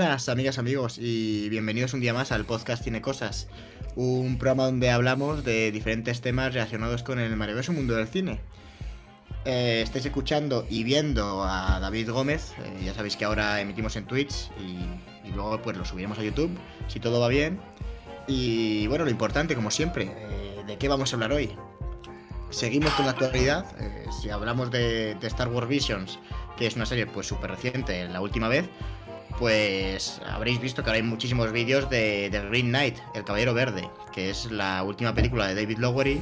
Buenas amigas, amigos y bienvenidos un día más al podcast Tiene Cosas, un programa donde hablamos de diferentes temas relacionados con el maravilloso mundo del cine. Eh, estáis escuchando y viendo a David Gómez, eh, ya sabéis que ahora emitimos en Twitch y, y luego pues lo subiremos a YouTube, si todo va bien. Y bueno, lo importante, como siempre, eh, ¿de qué vamos a hablar hoy? Seguimos con la actualidad, eh, si hablamos de, de Star Wars Visions, que es una serie pues súper reciente, la última vez, pues habréis visto que ahora hay muchísimos vídeos de, de Green Knight, El Caballero Verde, que es la última película de David Lowery,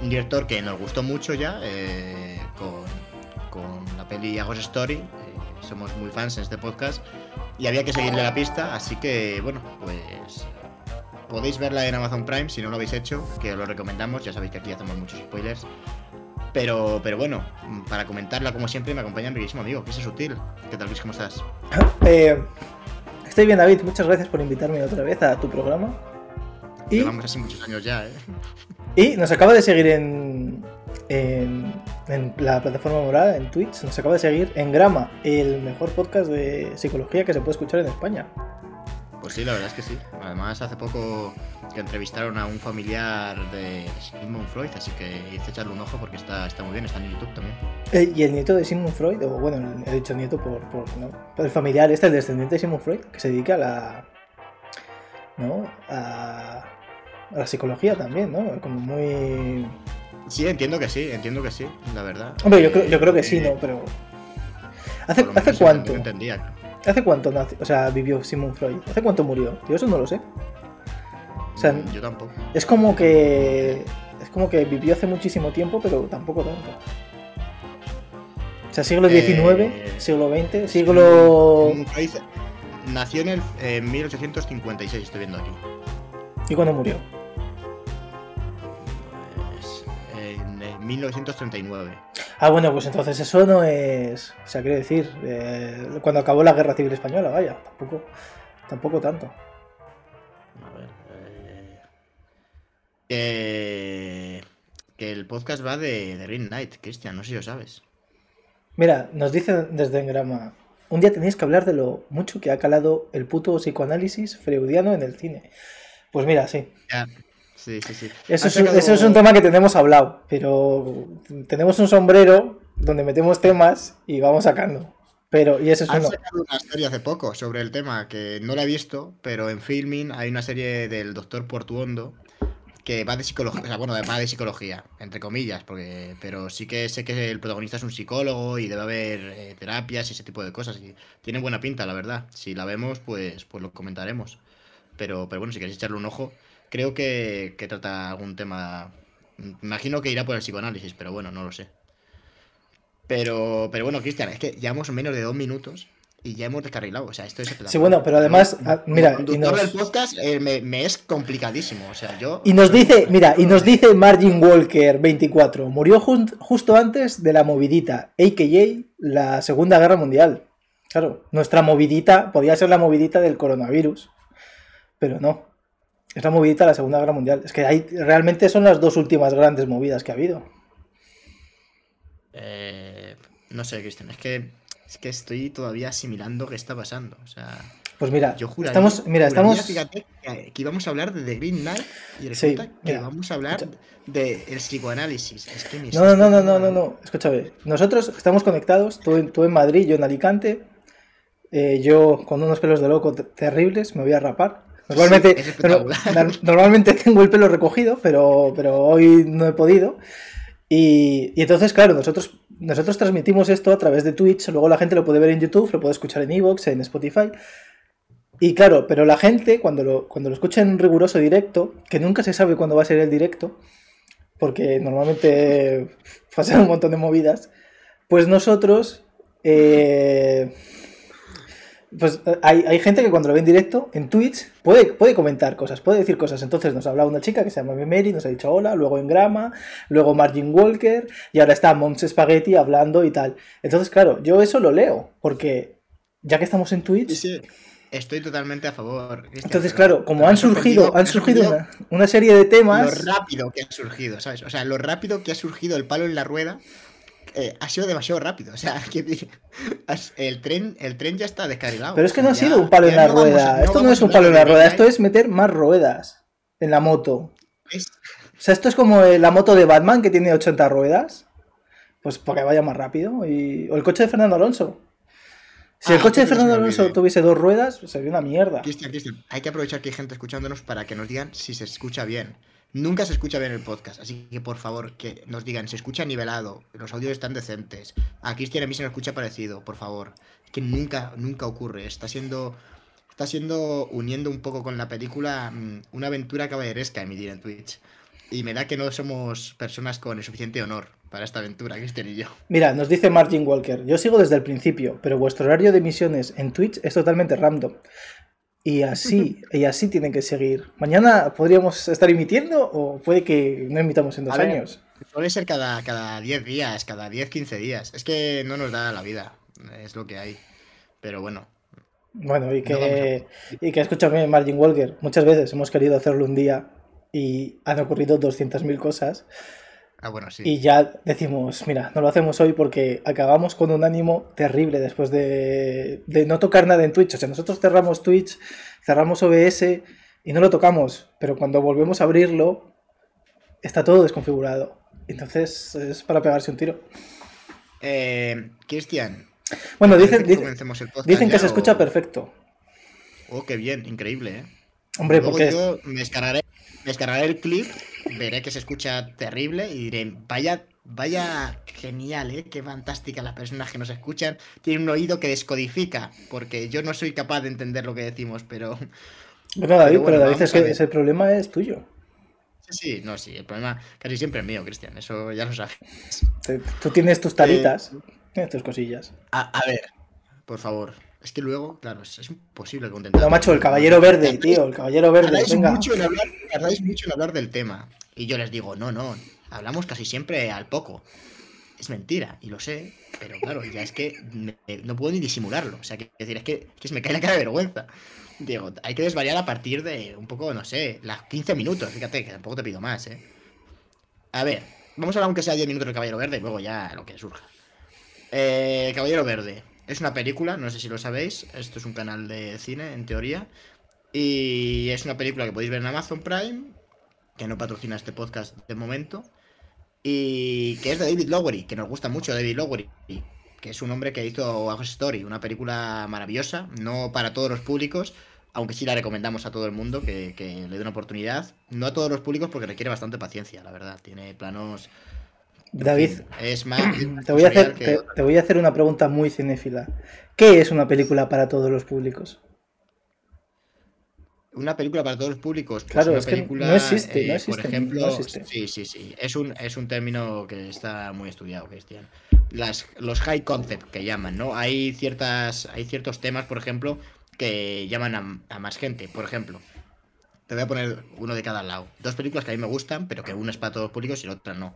un director que nos gustó mucho ya eh, con, con la peli A Ghost Story. eh, somos muy fans en este podcast y había que seguirle la pista, así que bueno, pues podéis verla en Amazon Prime si no lo habéis hecho, que os lo recomendamos. Ya sabéis que aquí hacemos muchos spoilers. Pero, pero bueno, para comentarla como siempre me acompaña mi queridísimo amigo, Chris Sutil. ¿Qué tal, Chris? ¿Cómo estás? Eh, estoy bien, David. Muchas gracias por invitarme otra vez a tu programa. Y, Llevamos así muchos años ya, ¿eh? y nos acaba de seguir en, en, en la plataforma morada, en Twitch. Nos acaba de seguir en Grama, el mejor podcast de psicología que se puede escuchar en España. Pues sí, la verdad es que sí. Además, hace poco que entrevistaron a un familiar de Sigmund Freud, así que hice echarle un ojo porque está, está muy bien, está en YouTube también. Eh, y el nieto de Sigmund Freud, o bueno, he dicho nieto por, por, ¿no? El familiar este, el descendiente de Sigmund Freud, que se dedica a la. ¿No? A, a la psicología también, ¿no? Como muy. Sí, entiendo que sí, entiendo que sí, la verdad. Hombre, yo creo, yo creo que Eh, sí, ¿no? Pero. ¿Hace, ¿hace cuánto? entendía. ¿Hace cuánto nació? O sea, vivió Sigmund Freud. ¿Hace cuánto murió? Yo eso no lo sé. O sea, Yo tampoco. es como que. Es como que vivió hace muchísimo tiempo, pero tampoco tanto. O sea, siglo XIX, Eh, siglo XX, siglo. Nació en el en 1856, estoy viendo aquí. ¿Y cuándo murió? 1939. Ah, bueno, pues entonces eso no es. O sea, quiero decir, eh, cuando acabó la guerra civil española, vaya, tampoco, tampoco tanto. A ver. eh, que, que el podcast va de, de Green Knight, Cristian, no sé si lo sabes. Mira, nos dicen desde Engrama. Un día tenéis que hablar de lo mucho que ha calado el puto psicoanálisis freudiano en el cine. Pues mira, sí. Ya. Sí, sí, sí. Eso es, eso es un tema que tenemos hablado, pero tenemos un sombrero donde metemos temas y vamos sacando. Pero, y ese es Han uno. sacado una serie hace poco sobre el tema que no la he visto, pero en Filming hay una serie del doctor Portuondo que va de psicología, o sea, bueno, va de psicología, entre comillas, porque, pero sí que sé que el protagonista es un psicólogo y debe haber eh, terapias y ese tipo de cosas. Y tiene buena pinta, la verdad. Si la vemos, pues, pues lo comentaremos. Pero, pero bueno, si queréis echarle un ojo, creo que, que trata algún tema. Imagino que irá por el psicoanálisis, pero bueno, no lo sé. Pero, pero bueno, Cristian, es que llevamos menos de dos minutos y ya hemos descarrilado. O sea, esto es. Sí, bueno, pero además, Yo, ah, mira, y nos- del podcast eh, me, me es complicadísimo. O sea, yo. Y nos dice, mira, y nos dice Margin Walker 24, murió justo antes de la movidita, a.k.a. la Segunda Guerra Mundial. Claro, nuestra movidita podía ser la movidita del coronavirus, pero no. Es la movidita de la Segunda Guerra Mundial. Es que hay, realmente son las dos últimas grandes movidas que ha habido. eh, no sé, Cristian, es que. Es que estoy todavía asimilando qué está pasando. O sea, Pues mira, yo juraría, estamos, mira, juraría, estamos, fíjate, que, que íbamos a hablar de The Green Knight y Sí, resulta que mira, vamos a hablar del psicoanálisis. Es que me No, no, no, no, no, no, no. Escúchame. Nosotros estamos conectados, tú en, tú en Madrid, yo en Alicante. eh, yo con unos pelos de loco te- terribles, me voy a rapar. Normalmente, Sí, normalmente tengo el pelo recogido, pero, pero hoy no he podido. Y, y entonces, claro, nosotros, nosotros transmitimos esto a través de Twitch, luego la gente lo puede ver en YouTube, lo puede escuchar en Evox, en Spotify. Y claro, pero la gente cuando lo, cuando lo escucha en riguroso directo, que nunca se sabe cuándo va a ser el directo, porque normalmente pasan un montón de movidas, pues nosotros, eh, pues hay, hay gente que cuando lo ve en directo, en Twitch, puede, puede comentar cosas, puede decir cosas. Entonces nos ha hablado una chica que se llama Mary, nos ha dicho hola, luego en Grama, luego Margin Walker, y ahora está Moms Spaghetti hablando y tal. Entonces, claro, yo eso lo leo, porque ya que estamos en Twitch, Sí, sí, estoy totalmente a favor. Cristian, entonces, claro, como han surgido, han ha surgido una serie de temas. Lo rápido que ha surgido, ¿sabes? O sea, lo rápido que ha surgido el palo en la rueda. Eh, ha sido demasiado rápido. O sea, el tren, el tren ya está descarrilado. Pero es que no ha sido un palo en la rueda. esto no es un palo en la rueda, esto es meter más ruedas en la moto. O sea, esto es como la moto de Batman que tiene 80 ruedas. Pues para que vaya más rápido. Y... O el coche de Fernando Alonso. Si el ah, coche de Fernando Alonso tuviese dos ruedas, sería una mierda. Cristian, Cristian, hay que aprovechar que hay gente escuchándonos para que nos digan si se escucha bien. Nunca se escucha bien el podcast, así que por favor que nos digan, se escucha nivelado, los audios están decentes. A Cristian a mí se me escucha parecido, por favor. Que nunca, nunca ocurre. Está siendo, está siendo uniendo un poco con la película mm, una aventura caballeresca emitir en Twitch. Y me da que no somos personas con el suficiente honor para esta aventura, Cristian y yo. Mira, nos dice Martin Walker, yo sigo desde el principio, pero vuestro horario de emisiones en Twitch es totalmente random. Y así, y así tienen que seguir. Mañana podríamos estar emitiendo o puede que no emitamos en dos años. Puede ser cada, cada 10 días, cada 10, 15 días. Es que no nos da la vida. Es lo que hay. Pero bueno. Bueno, y que, y que escúchame, Margin Walker. Muchas veces hemos querido hacerlo un día y han ocurrido 200.000 cosas. Ah, bueno, sí. Y ya decimos, mira, no lo hacemos hoy porque acabamos con un ánimo terrible después de, no tocar nada en Twitch. O sea, nosotros cerramos Twitch, cerramos OBS y no lo tocamos, pero cuando volvemos a abrirlo, está todo desconfigurado. Entonces es para pegarse un tiro. Eh, Cristian. Bueno, dicen, dicen que se escucha perfecto. Oh, qué bien, increíble, ¿eh? Hombre, porque... Yo me descargaré, me descargaré el clip veré que se escucha terrible y diré, vaya, vaya genial, ¿eh? Qué fantástica las personas que nos escuchan. Tienen un oído que descodifica, porque yo no soy capaz de entender lo que decimos, pero... Bueno, David, pero, David es que ese problema es tuyo. Sí, sí, no, sí, el problema casi siempre es mío, Cristian, eso ya lo sabes. Tú tienes tus talitas, tienes tus cosillas. A, ver, por favor, es que luego, claro, es, imposible contentar. No, macho, el caballero verde, tío, el caballero verde. Venga. Mucho en hablar, mucho en hablar del tema. Y yo les digo, no, no, hablamos casi siempre al poco. Es mentira, y lo sé, pero claro, ya es que no puedo ni disimularlo. O sea, que, decir, es que, se me cae la cara de vergüenza. Digo, hay que desvariar a partir de un poco, no sé, las 15 minutos. Fíjate, que tampoco te pido más, ¿eh? A ver, vamos a hablar aunque sea 10 minutos del Caballero Verde y luego ya lo que surja. Eh, Caballero Verde. Es una película, no sé si lo sabéis. Esto es un canal de cine, en teoría. Y es una película que podéis ver en Amazon Prime que no patrocina este podcast de momento, y que es de David Lowery, que nos gusta mucho David Lowery, que es un hombre que hizo A Story, una película maravillosa, no para todos los públicos, aunque sí la recomendamos a todo el mundo que, le dé una oportunidad. No a todos los públicos porque requiere bastante paciencia, la verdad. Tiene planos. David, es más, te, voy a hacer, te voy a hacer una pregunta muy cinéfila. ¿Qué es una película para todos los públicos? una película para todos los públicos. Pues claro, es que no existe, no eh, existe, Por ejemplo, sí, sí, sí. Es un, es un término que está muy estudiado, Cristian. Las, los high concept que llaman, ¿no? Hay ciertas, hay ciertos temas, por ejemplo, que llaman a, más gente. Por ejemplo, te voy a poner uno de cada lado. Dos películas que a mí me gustan, pero que una es para todos los públicos y la otra no.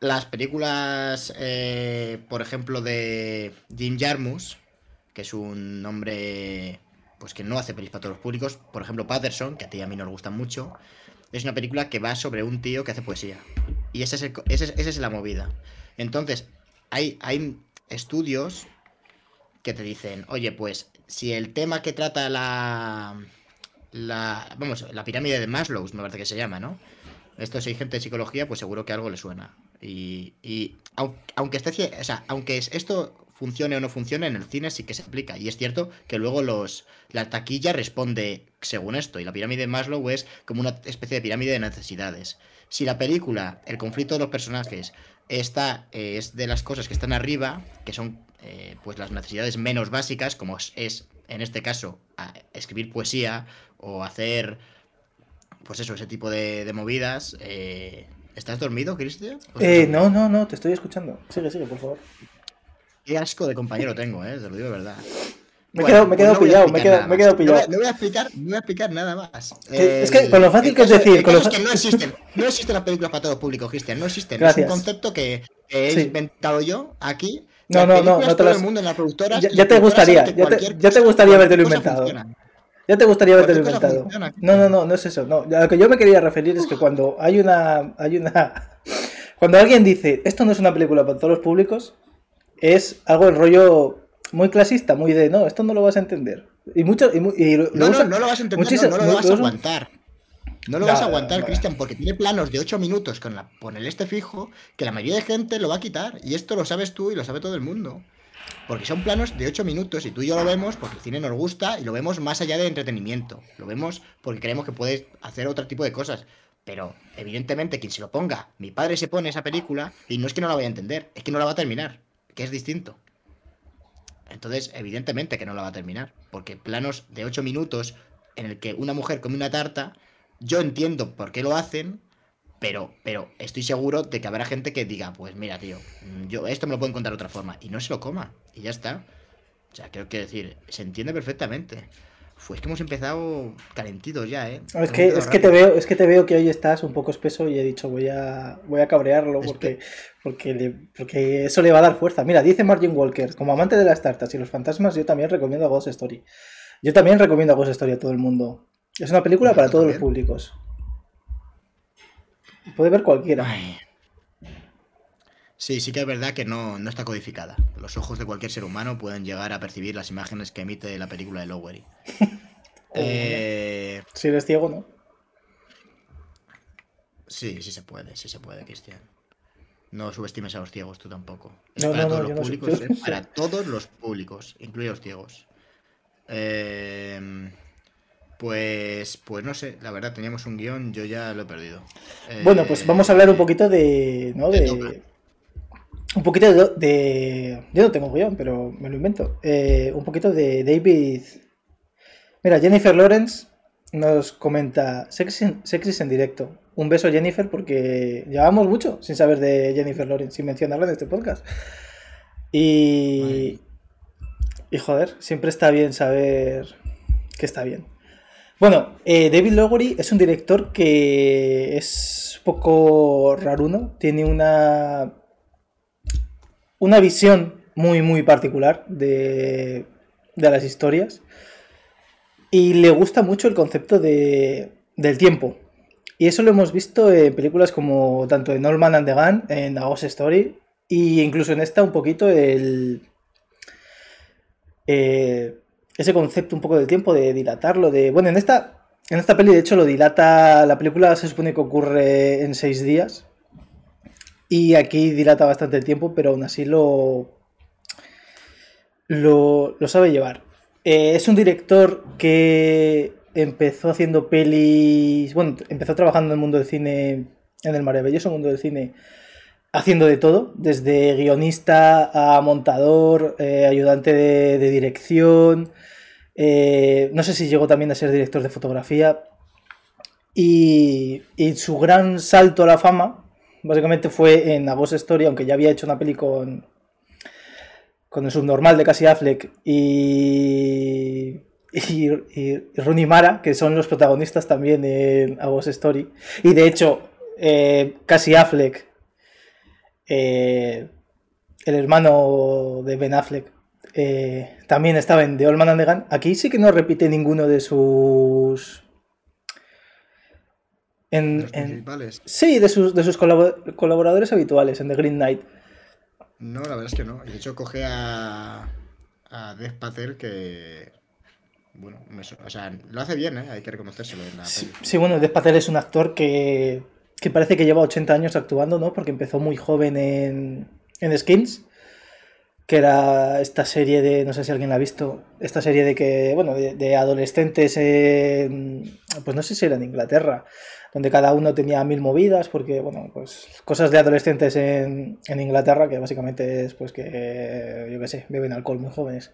Las películas, eh, por ejemplo, de Jim Jarmus, que es un hombre pues que no hace pelis para todos los públicos. Por ejemplo, Patterson, que a ti y a mí nos gustan mucho, es una película que va sobre un tío que hace poesía. Y esa es, ese es la movida. Entonces, hay, hay estudios que te dicen, oye, pues si el tema que trata la, la, vamos, la pirámide de Maslow, me parece que se llama, ¿no? Esto si hay gente de psicología, pues seguro que algo le suena. Y, y aunque esté, o sea, aunque esto funcione o no funcione, en el cine sí que se aplica. Y es cierto que luego los la taquilla responde según esto. Y la pirámide de Maslow es como una especie de pirámide de necesidades. Si la película, el conflicto de los personajes, está, eh, es de las cosas que están arriba, que son eh, pues las necesidades menos básicas, como es, en este caso, escribir poesía o hacer pues eso, ese tipo de, movidas. Eh, ¿Estás dormido, Cristian? no, no, no, te estoy escuchando. Sigue, sigue, por favor. Qué asco de compañero tengo, ¿eh? Te lo digo de verdad. Me, quedo, me quedo pillado, me quedo, me quedo pillado. No, voy a explicar, no voy a explicar nada más. es que con lo fácil que es decir. Con es que no existen, no existen las películas para todo público, Cristian, no existen. Es un concepto que he inventado yo aquí. No, no, no, no te todo el mundo en la productora. Ya, te gustaría, ya te, ya te gustaría haberte inventado. Ya te gustaría haberte inventado. No, no, no, no es eso. No, a lo que yo me quería referir es que cuando hay una, hay una Cuando alguien dice, esto no es una película para todos los públicos, es algo del rollo muy clasista, muy de, no, esto no lo vas a entender. Y mucho, y, no, no, no, lo vas a entender, no, lo vas a aguantar. No lo vas a aguantar, Cristian, porque tiene planos de 8 minutos con, la, con el este fijo que la mayoría de gente lo va a quitar. Y esto lo sabes tú y lo sabe todo el mundo. Porque son planos de 8 minutos y tú y yo lo vemos porque el cine nos gusta y lo vemos más allá de entretenimiento. Lo vemos porque creemos que puedes hacer otro tipo de cosas. Pero, evidentemente, quien se lo ponga, mi padre se pone esa película y no es que no la vaya a entender, es que no la va a terminar, que es distinto. Entonces, evidentemente que no la va a terminar, porque planos de 8 minutos en el que una mujer come una tarta, yo entiendo por qué lo hacen, pero, pero estoy seguro de que habrá gente que diga, pues mira, tío, yo esto me lo puedo encontrar de otra forma, y no se lo coma, y ya está. O sea, creo que decir, se entiende perfectamente. Fue es que hemos empezado calentitos ya, ¿eh? es, que, es, que te veo, es que te veo que hoy estás un poco espeso y he dicho voy a, voy a cabrearlo porque, porque, porque eso le va a dar fuerza. Mira, dice Margin Walker, como amante de las tartas y los fantasmas, yo también recomiendo a Ghost Story. Yo también recomiendo a Ghost Story a todo el mundo. Es una película para todos los públicos. Puede ver cualquiera. Sí, sí que es verdad que no, no, está codificada. Los ojos de cualquier ser humano pueden llegar a percibir las imágenes que emite la película de Lowery. eh... Si eres ciego, ¿no? Sí, sí se puede, sí se puede, Cristian. No subestimes a los ciegos tú tampoco. Es para todos los públicos, es para todos los públicos, incluidos los ciegos. Eh... Pues, pues no sé, la verdad, teníamos un guion, yo ya lo he perdido. Bueno, pues vamos a hablar un eh, poquito de, ¿no? de, un poquito de, Yo no tengo guion, pero me lo invento. Eh, un poquito de David. Mira, Jennifer Lawrence nos comenta Sexis en directo. Un beso, Jennifer, porque llevamos mucho sin saber de Jennifer Lawrence, sin mencionarla en este podcast. Y. Y joder, siempre está bien saber que está bien. Bueno, eh, David Lowery es un director que es poco raruno. Tiene una una visión muy, muy particular de, las historias. Y le gusta mucho el concepto de, del tiempo. Y eso lo hemos visto en películas como tanto en Norman and the Gun, en A Ghost Story, y incluso en esta un poquito el... Eh, ese concepto un poco del tiempo, de dilatarlo, de... Bueno, en esta, en esta peli de hecho lo dilata, la película se supone que ocurre en seis días, y aquí dilata bastante el tiempo, pero aún así lo, lo, sabe llevar. Eh, es un director que empezó haciendo pelis. Bueno, empezó trabajando en el mundo del cine, en el maravilloso mundo del cine, haciendo de todo, desde guionista a montador, eh, ayudante de, dirección. Eh, no sé si llegó también a ser director de fotografía. Y, y su gran salto a la fama Básicamente fue en A Ghost Story, aunque ya había hecho una peli con, con el subnormal de Cassie Affleck y, y, Rooney Mara, que son los protagonistas también en A Ghost Story. Y de hecho, eh, Cassie Affleck, eh, el hermano de Ben Affleck, eh, también estaba en The Old Man and the Gun. Aquí sí que no repite ninguno de sus en, sí, de sus, de sus colaboradores habituales en The Green Knight. No, la verdad es que no. De hecho, coge a, a Dev Patel que. Bueno, o sea, lo hace bien, ¿eh? hay que reconocérselo. En la sí, bueno, Dev Patel es un actor que, que parece que lleva 80 años actuando, ¿no? Porque empezó muy joven en, en Skins que era esta serie de, no sé si alguien la ha visto, esta serie de que, bueno, de, adolescentes, pues no sé si era en Inglaterra, donde cada uno tenía mil movidas, porque, bueno, pues cosas de adolescentes en, Inglaterra, que básicamente es, pues que, yo qué sé, beben alcohol muy jóvenes,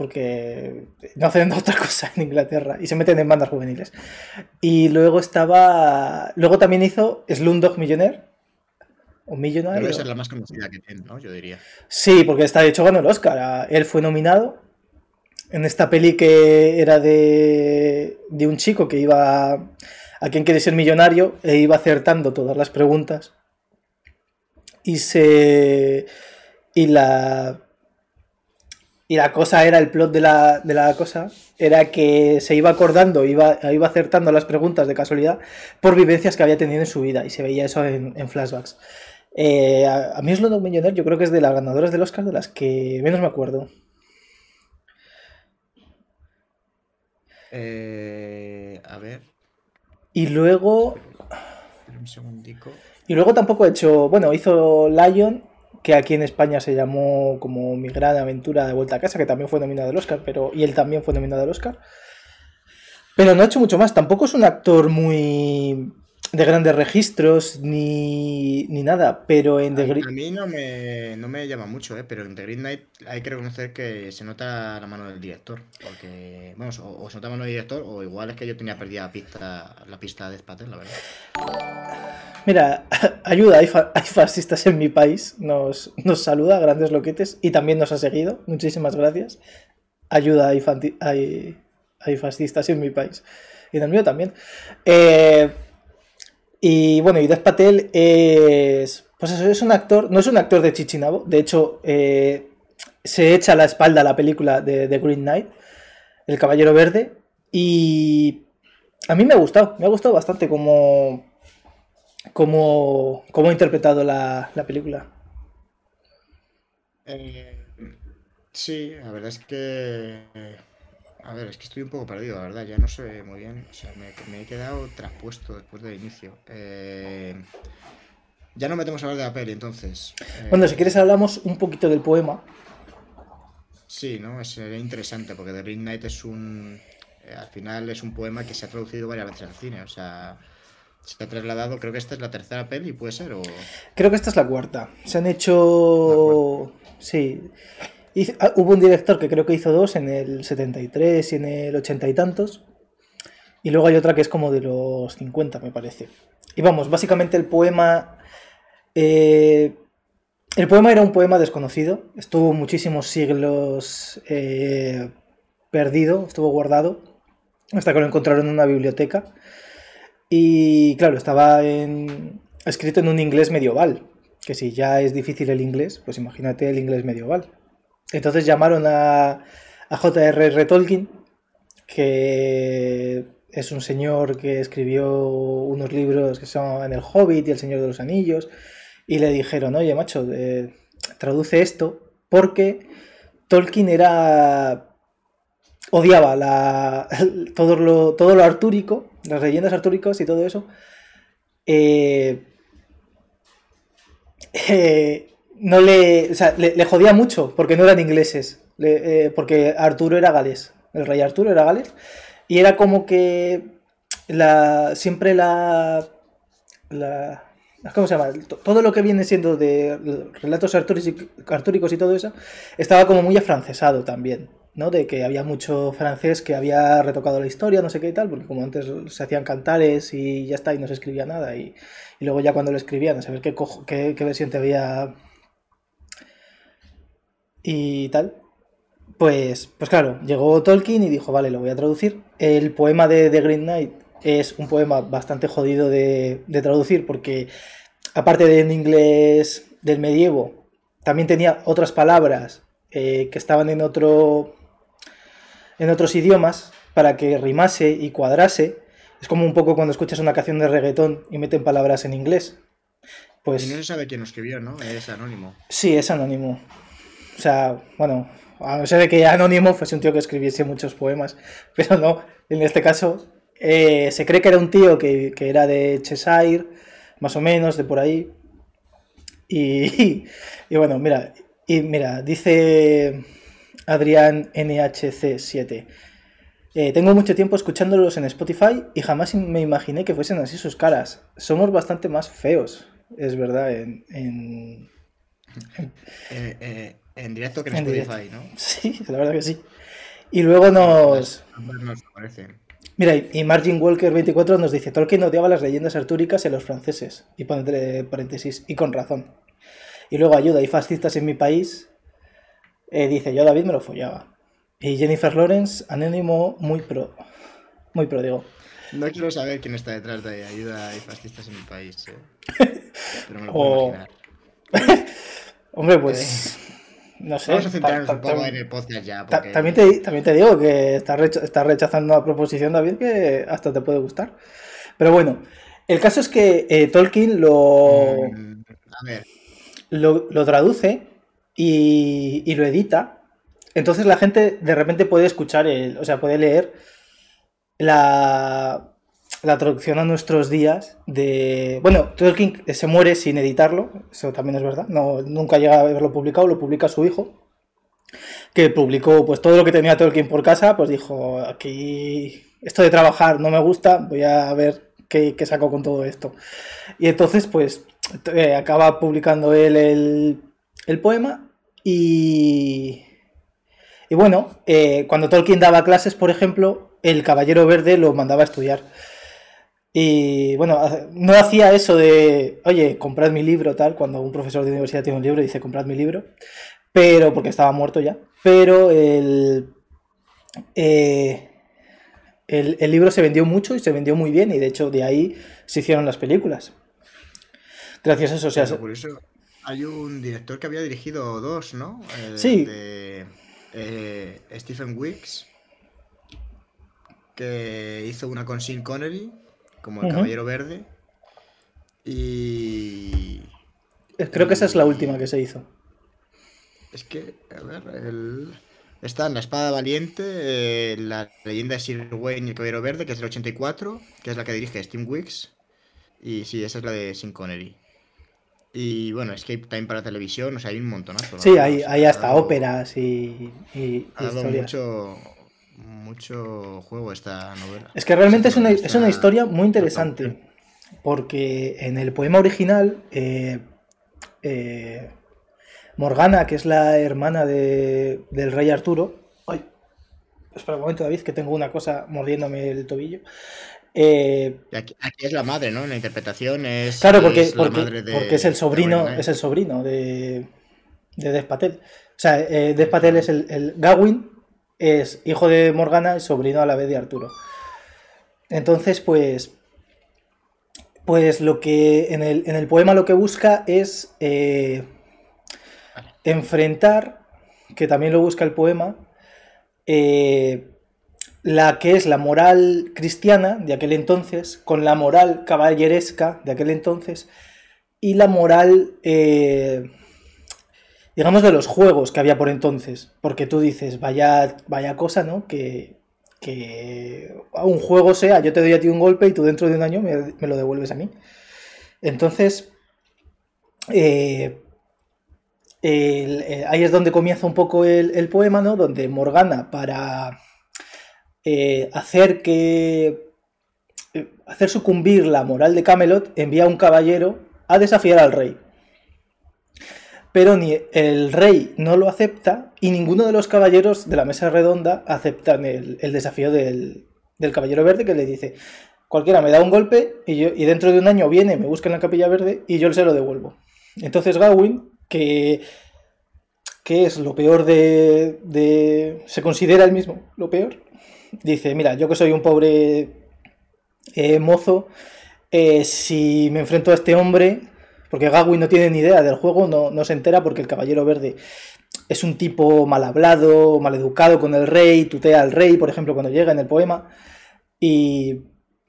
porque no hacen otra cosa en Inglaterra y se meten en bandas juveniles. Y luego estaba, luego también hizo Slumdog Millionaire, un millonario. Debe ser la más conocida que tiene, ¿no? Yo diría. Sí, porque está de hecho ganó el Oscar. Él fue nominado en esta peli que era de, de un chico que iba a quien quiere ser millonario e iba acertando todas las preguntas. Y se. Y la. Y la cosa era, el plot de la, de la cosa, era que se iba acordando, iba, iba acertando las preguntas de casualidad por vivencias que había tenido en su vida y se veía eso en, en flashbacks. Eh, a, a, mí Slumdog Millionaire yo creo que es de las ganadoras del Oscar de las que menos me acuerdo. Eh, a ver. Y luego... Un segundico. Y luego tampoco he hecho, bueno, hizo Lion, que aquí en España se llamó como Mi gran aventura de vuelta a casa, que también fue nominado al Oscar, pero y él también fue nominado al Oscar. Pero no ha hecho mucho más, tampoco es un actor muy de grandes registros ni, ni nada, pero en The Green... a mí no me, no me llama mucho, ¿eh? pero en The Green Knight hay que reconocer que se nota la mano del director. Porque, bueno, o, o se nota la mano del director, o igual es que yo tenía perdida la pista, la pista de Spatel, la verdad. Mira, ayuda, hay, fa- hay fascistas en mi país, nos, nos saluda, grandes loquetes, y también nos ha seguido, muchísimas gracias. Ayuda, hay, hay, hay fascistas en mi país, y en el mío también. Eh, y bueno, y Patel es, pues eso, es un actor, no es un actor de Chichinabo, de hecho, eh, se echa a la espalda la película de The Green Knight, El Caballero Verde, y a mí me ha gustado, me ha gustado bastante como cómo, cómo ha interpretado la, la película. Eh, sí, la verdad es que. A ver, es que estoy un poco perdido, la verdad, ya no sé muy bien. O sea, me, me he quedado traspuesto después del inicio. Eh, ya no metemos a hablar de la peli, entonces. Eh, Bueno, si quieres hablamos un poquito del poema. Sí, ¿no? Sería interesante, porque The Green Knight es un. eh, al final es un poema que se ha traducido varias veces al cine, o sea. Se ha trasladado, creo que esta es la tercera peli, ¿puede ser? O... Creo que esta es la cuarta. Se han hecho... Sí. Ah, hubo un director que creo que hizo dos en el 73 y en el 80 y tantos. Y luego hay otra que es como de los 50, me parece. Y vamos, básicamente el poema... eh, el poema era un poema desconocido. Estuvo muchísimos siglos eh, perdido, estuvo guardado. Hasta que lo encontraron en una biblioteca. Y claro, estaba en- escrito en un inglés medieval. Que si ya es difícil el inglés, pues imagínate el inglés medieval. Entonces llamaron a, J.R.R. Tolkien, que es un señor que escribió unos libros que son El Hobbit y El Señor de los Anillos, y le dijeron, oye macho, eh, traduce esto, porque Tolkien era odiaba la, todo, lo, todo lo artúrico, las leyendas artúricas y todo eso. eh, eh, no le, o sea, le, le jodía mucho porque no eran ingleses, le- eh, porque Arturo era galés, el rey Arturo era galés, y era como que la, siempre la, la ¿cómo se llama? Todo lo que viene siendo de relatos artúricos artúricos y todo eso estaba como muy afrancesado también, ¿no? De que había mucho francés que había retocado la historia, no sé qué y tal, porque como antes se hacían cantares y ya está, y no se escribía nada, y, y luego ya cuando lo escribían, a saber qué, cojo- qué, qué versión te había y tal. Pues, pues claro, llegó Tolkien y dijo, vale, lo voy a traducir. El poema de The Green Knight es un poema bastante jodido de, de traducir porque, aparte de en inglés del medievo, también tenía otras palabras eh, que estaban en otro en otros idiomas para que rimase y cuadrase. Es como un poco cuando escuchas una canción de reggaetón y meten palabras en inglés. Pues Y no se sabe quién lo escribió, ¿no? Es anónimo. Sí, es anónimo. O sea, bueno, a no ser de que anónimo fuese un tío que escribiese muchos poemas, pero no, en este caso eh, se cree que era un tío que, que era de Cheshire, más o menos, de por ahí. Y, y bueno, mira, y mira, dice Adrián NHC7. eh, tengo mucho tiempo escuchándolos en Spotify y jamás me imaginé que fuesen así sus caras. Somos bastante más feos, es verdad, eh, en directo que en, En Spotify, ¿no? Sí, la verdad que sí. Y luego nos. Mira, y Margin Walker 24 nos dice: Tolkien odiaba las leyendas artúricas en los franceses. Y pone entre paréntesis, y con razón. Y luego ayuda, y fascistas en mi país. eh, dice: Yo a David me lo follaba. Y Jennifer Lawrence, anónimo muy pro. Muy pro, digo. No quiero saber quién está detrás de ayuda y fascistas en mi país, ¿eh? Pero me lo puedo O- imaginar. Hombre, pues. No sé. Vamos a centrarnos ta- un poco en el podcast ya. ta-. También te, también te digo que estás rechazando una proposición, David, que hasta te puede gustar. Pero bueno, el caso es que eh, Tolkien lo, Mm, A ver, lo, lo traduce y, y lo edita. Entonces la gente de repente puede escuchar, el, o sea, puede leer la, la traducción a nuestros días de... Bueno, Tolkien se muere sin editarlo, eso también es verdad, no, nunca llega a haberlo publicado, lo publica su hijo, que publicó pues todo lo que tenía Tolkien por casa, pues dijo, aquí esto de trabajar no me gusta, voy a ver qué, qué saco con todo esto. Y entonces pues eh, acaba publicando él el, el poema y... Y bueno, eh, cuando Tolkien daba clases, por ejemplo, el Caballero Verde lo mandaba a estudiar. Y bueno, no hacía eso de, oye, comprad mi libro, tal, cuando un profesor de universidad tiene un libro y dice, comprad mi libro, pero porque estaba muerto ya. Pero el, eh, el, el libro se vendió mucho y se vendió muy bien, y de hecho de ahí se hicieron las películas. Gracias a eso, o sea, por eso hay un director que había dirigido dos, ¿no? El Sí. De eh, Stephen Wicks, que hizo una con Sean Connery, como el. Caballero Verde. Y. creo que esa es la última que se hizo. Es que, a ver, el... está en La Espada Valiente, eh, la leyenda de Sir Wayne y el Caballero Verde, que es del 84, que es la que dirige Steve Wicks. Y sí, esa es la de Sean Connery. Y bueno, Escape Time para televisión, o sea, hay un montonazo. Sí, hay, hay ha hasta dado- óperas y, y- y Ha dado historias. mucho, mucho juego esta novela. Es que realmente es una, es una historia muy interesante, porque en el poema original, eh, eh, Morgana, que es la hermana de- del rey Arturo, ay, espera un momento David, que tengo una cosa mordiéndome el tobillo, eh, aquí, aquí es la madre, ¿no? En la interpretación es. Claro, porque, es la porque, madre de- porque es el sobrino, es el sobrino de, de Dev Patel. O sea, eh, Dev Patel es el, el- Gawain es hijo de Morgana y sobrino a la vez de Arturo. Entonces, pues. Pues lo que. En el, en el poema lo que busca es. eh, enfrentar. Que también lo busca el poema. eh, la que es la moral cristiana de aquel entonces, con la moral caballeresca de aquel entonces, y la moral, eh, digamos, de los juegos que había por entonces. Porque tú dices, vaya, vaya cosa, ¿no? Que, que un juego sea, yo te doy a ti un golpe y tú dentro de un año me, lo devuelves a mí. Entonces, eh, eh, ahí es donde comienza un poco el, poema, ¿no? Donde Morgana, para eh, hacer que. hacer sucumbir la moral de Camelot, envía a un caballero a desafiar al rey. Pero ni el rey no lo acepta y ninguno de los caballeros de la mesa redonda aceptan el, desafío del, del caballero verde que le dice: Cualquiera me da un golpe y, yo, y dentro de un año viene, me busca en la capilla verde y yo se lo devuelvo. Entonces Gawain, que, que es lo peor de, de- se considera el mismo lo peor, dice, mira, yo que soy un pobre eh, mozo, eh, si me enfrento a este hombre, porque Gawain no tiene ni idea del juego, no, no se entera porque el caballero verde es un tipo mal hablado, mal educado con el rey, tutea al rey, por ejemplo, cuando llega en el poema, y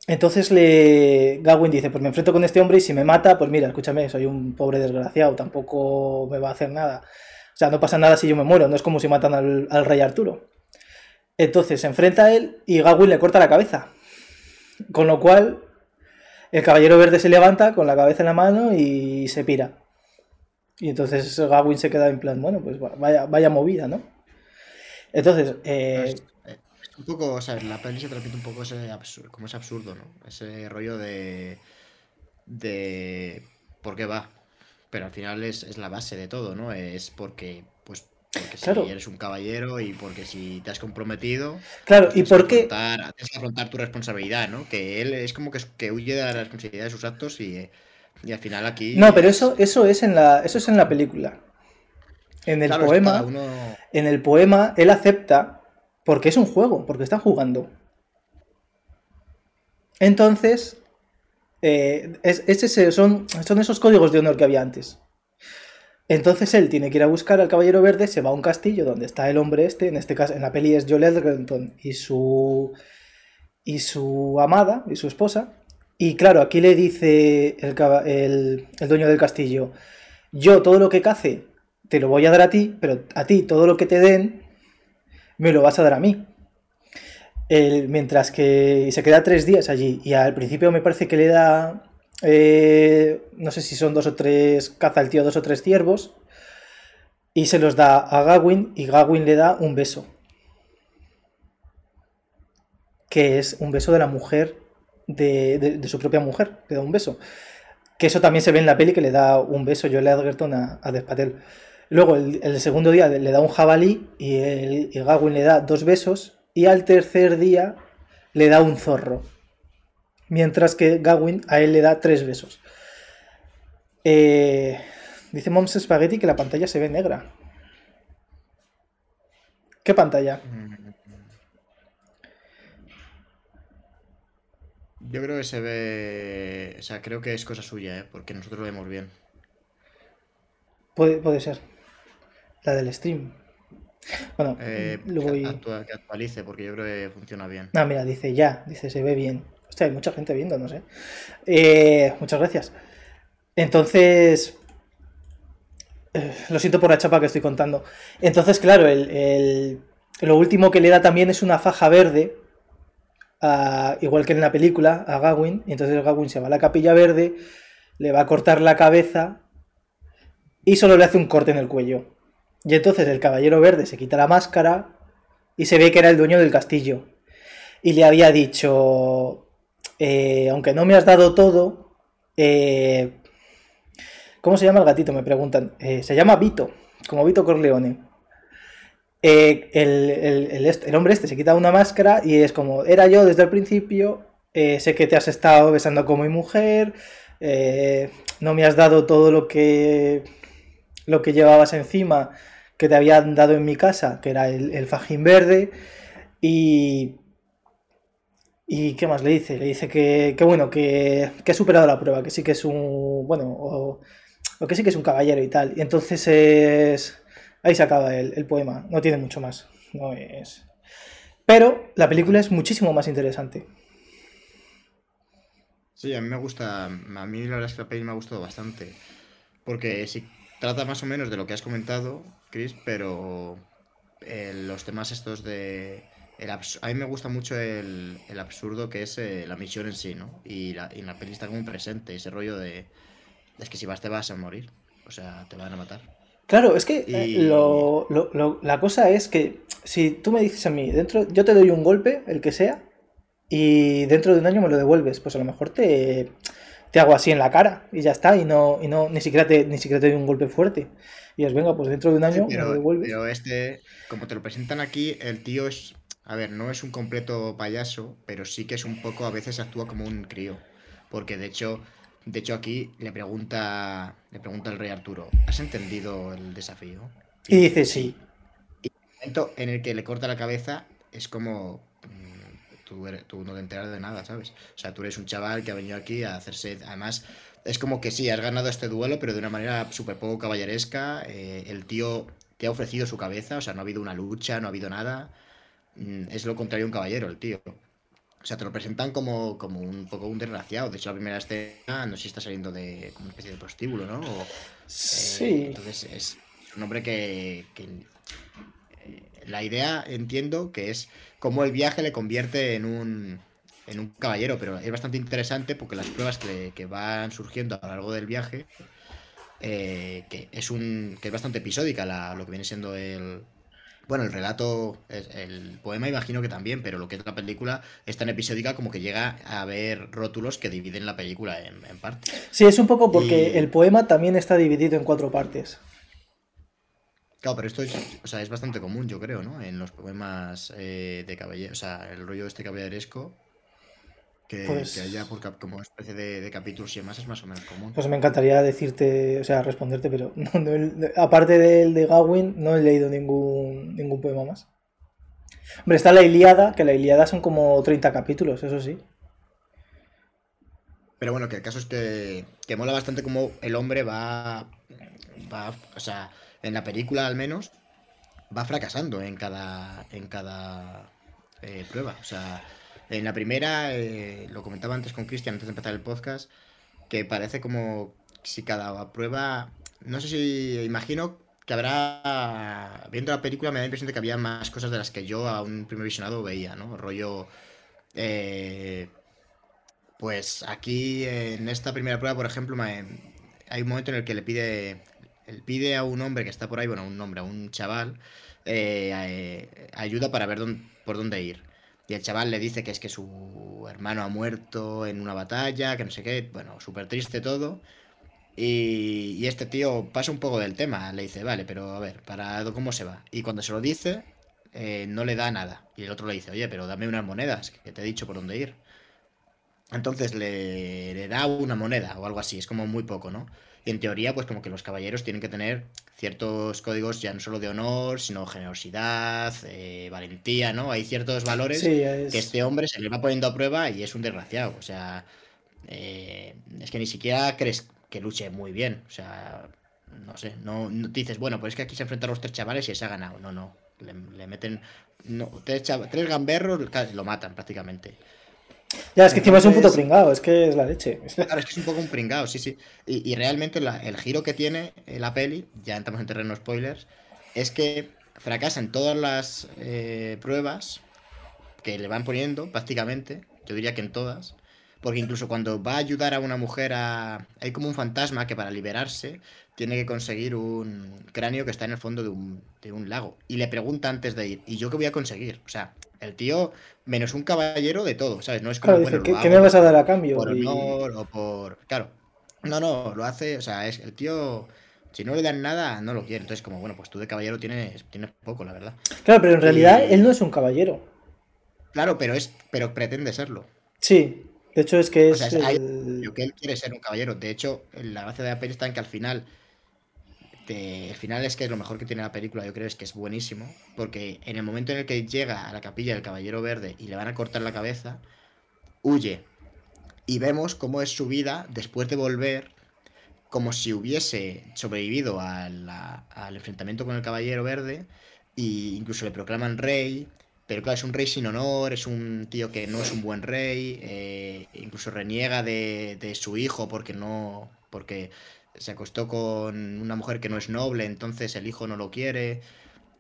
entonces le Gawain dice, pues me enfrento con este hombre y si me mata, pues mira, escúchame, soy un pobre desgraciado, tampoco me va a hacer nada. O sea, no pasa nada si yo me muero, no es como si matan al, al rey Arturo. Entonces se enfrenta a él y Gawain le corta la cabeza. Con lo cual, el caballero verde se levanta con la cabeza en la mano y se pira. Y entonces Gawain se queda en plan, bueno, pues vaya, movida, ¿no? Entonces, eh, Es, es un poco, o sea, la peli se transmite un poco ese absurdo, como ese absurdo, ¿no? Ese rollo de. de. ¿Por qué va? Pero al final es, es la base de todo, ¿no? Es porque, porque si eres un caballero y porque si te has comprometido. claro, pues ¿y por qué? Tienes que afrontar tu responsabilidad, ¿no? Que él es como que, que huye de la responsabilidad de sus actos y, y al final aquí. No, pero es- eso, eso es en la, eso es en la película. En el claro, poema, uno. en el poema, él acepta porque es un juego, porque está jugando. Entonces, eh, es, es ese- son, son esos códigos de honor que había antes. Entonces él tiene que ir a buscar al Caballero Verde, se va a un castillo donde está el hombre este, en este caso en la peli es Joel Edgerton y su y su amada y su esposa. Y claro, aquí le dice el, el- dueño del castillo, yo todo lo que cace te lo voy a dar a ti, pero a ti todo lo que te den me lo vas a dar a mí. Mientras que se queda tres días allí y al principio me parece que le da, eh, no sé si son dos o tres, caza el tío dos o tres ciervos y se los da a Gawain y Gawain le da un beso. Que es un beso de la mujer, de, de- su propia mujer, le da un beso. Que eso también se ve en la peli que le da un beso Joel Edgerton a, a Death Patel. Luego el, el segundo día le da un jabalí y, el, y Gawain le da dos besos y al tercer día le da un zorro. Mientras que Gawain a él le da tres besos. Eh, dice Moms Spaghetti que la pantalla se ve negra. ¿Qué pantalla? Yo creo que se ve. O sea, creo que es cosa suya, ¿eh? Porque nosotros lo vemos bien. Puede, puede ser. La del stream. Bueno, Eh, que, voy... actua- que actualice, porque yo creo que funciona bien. Ah, mira, dice ya, dice se ve bien. Hostia, hay mucha gente viendo, no sé. Eh, muchas gracias. Entonces, eh, lo siento por la chapa que estoy contando. Entonces, claro, el, lo último que le da también es una faja verde, igual que en la película, a Gawain. Entonces Gawain se va a la capilla verde, le va a cortar la cabeza y solo le hace un corte en el cuello. Y entonces el caballero verde se quita la máscara y se ve que era el dueño del castillo. Y le había dicho, eh, aunque no me has dado todo, eh, ¿cómo se llama el gatito? Me preguntan. Eh, se llama Vito, como Vito Corleone. El, hombre este se quita una máscara y es como, era yo desde el principio, sé que te has estado besando con mi mujer, no me has dado todo lo que, lo que llevabas encima que te habían dado en mi casa, que era el, el fajín verde, y... ¿Y qué más le dice? Le dice que, que bueno, que, que ha superado la prueba, que sí que es un... Bueno, o, o que sí que es un caballero y tal. Y entonces es... Ahí se acaba el, poema, no tiene mucho más. No es... Pero la película es muchísimo más interesante. Sí, a mí me gusta. A mí la verdad es que la peli me ha gustado bastante. Porque sí trata más o menos de lo que has comentado, Chris, pero eh, los temas estos de. El a mí me gusta mucho el, el absurdo que es eh, la misión en sí, ¿no? Y la, y la peli está como presente, ese rollo de. Es que si vas te vas a morir. O sea, te van a matar. Claro, es que eh, lo- lo- lo- la cosa es que si tú me dices a mí, dentro, yo te doy un golpe, el que sea, y dentro de un año me lo devuelves, pues a lo mejor te, te hago así en la cara y ya está, y no, y no ni siquiera te, ni siquiera te doy un golpe fuerte. Y es, venga, pues dentro de un año me lo devuelves. pero este, como te lo presentan aquí, el tío es, a ver, no es un completo payaso, pero sí que es un poco, a veces actúa como un crío. Porque de hecho, de hecho aquí le pregunta, le pregunta al rey Arturo, ¿has entendido el desafío? Y dice sí. El momento en el que le corta la cabeza es como mm, tú, eres- tú no te enteras de nada, ¿sabes? O sea, tú eres un chaval que ha venido aquí a hacerse. Además, es como que sí, has ganado este duelo, pero de una manera súper poco caballeresca. eh, el tío te ha ofrecido su cabeza, o sea, no ha habido una lucha, no ha habido nada. Mm, Es lo contrario a un caballero, el tío. O sea, te lo presentan como, como un poco un desgraciado. De hecho, la primera escena, no sé si está saliendo de como una especie de prostíbulo, ¿no? O, eh, Sí. entonces es un hombre que, que, eh, la idea entiendo que es cómo el viaje le convierte en un en un caballero, pero es bastante interesante porque las pruebas que, que van surgiendo a lo largo del viaje, eh, que es un que es bastante episódica la- lo que viene siendo el bueno, el relato, el poema imagino que también, pero lo que es la película es tan episódica como que llega a haber rótulos que dividen la película en, en partes. Sí, es un poco porque Y- el poema también está dividido en cuatro partes. Claro, pero esto es, o sea, es bastante común, yo creo, ¿no? En los poemas eh, de caballero, o sea, el rollo este caballeresco, que, Pues- que haya por cap- como especie de, de capítulos y demás es más o menos común. Pues me encantaría decirte, o sea, responderte, pero no, no aparte del de Gawain, no he leído ningún, ningún poema más. Hombre, está la Ilíada, que la Ilíada son como 30 capítulos, eso sí. Pero bueno, que el caso es que, que mola bastante como el hombre va, va, o sea, en la película al menos, va fracasando en cada, en cada eh, prueba. O sea, en la primera, eh, lo comentaba antes con Cristian antes de empezar el podcast, que parece como si cada prueba, no sé si imagino que habrá, viendo la película me da la impresión de que había más cosas de las que yo a un primer visionado veía, ¿no? Rollo... Eh, pues aquí en esta primera prueba, por ejemplo, hay un momento en el que le pide, él pide a un hombre que está por ahí, bueno, a un hombre, a un chaval, eh, eh, ayuda para ver por dónde ir. Y el chaval le dice que es que su hermano ha muerto en una batalla, que no sé qué, bueno, súper triste todo. Y, este tío pasa un poco del tema, le dice, vale, pero a ver, ¿para cómo se va? Y cuando se lo dice, eh, no le da nada. Y el otro le dice, oye, pero dame unas monedas, que te he dicho por dónde ir. Entonces le, da una moneda o algo así, es como muy poco, ¿no? Y en teoría, pues como que los caballeros tienen que tener ciertos códigos ya no solo de honor, sino generosidad, eh, valentía, ¿no? Hay ciertos valores que este hombre se le va poniendo a prueba y es un desgraciado. O sea, eh, es que ni siquiera crees que luche muy bien. O sea, no sé, no, dices, bueno, pues es que aquí se enfrentan los tres chavales y se ha ganado. No, no, le, meten tres, tres gamberros, lo matan prácticamente. Ya, es que encima es un puto pringado, es que es la leche. Claro, es que es un poco un pringado, sí, sí. Y, realmente el giro que tiene la peli, ya entramos en terreno spoilers, es que fracasa en todas las eh, pruebas que le van poniendo, prácticamente, yo diría que en todas, porque incluso cuando va a ayudar a una mujer a... Hay como un fantasma que para liberarse tiene que conseguir un cráneo que está en el fondo de un, de un lago. Y le pregunta antes de ir, ¿y yo qué voy a conseguir? O sea, el tío, menos un caballero de todo, ¿sabes? No es como. bueno, ¿qué, me vas a dar a cambio? Por honor o por. Claro. No, no, lo hace, o sea, es el tío. Si no le dan nada, no lo quiere. Entonces, como, bueno, pues tú de caballero tienes, tienes poco, la verdad. Claro, pero en realidad él no es un caballero. Claro, pero es, pero pretende serlo. Sí. De hecho, es que es. O sea, que él quiere ser un caballero. De hecho, la gracia de la peli está en que al final el final es que lo mejor que tiene la película, yo creo, es que es buenísimo. Porque en el momento en el que llega a la capilla del Caballero Verde y le van a cortar la cabeza, huye. Y vemos cómo es su vida después de volver, como si hubiese sobrevivido al enfrentamiento con el Caballero Verde. E incluso le proclaman rey. Pero claro, es un rey sin honor, es un tío que no es un buen rey. Eh, incluso reniega de, de su hijo porque no. porque se acostó con una mujer que no es noble, entonces el hijo no lo quiere.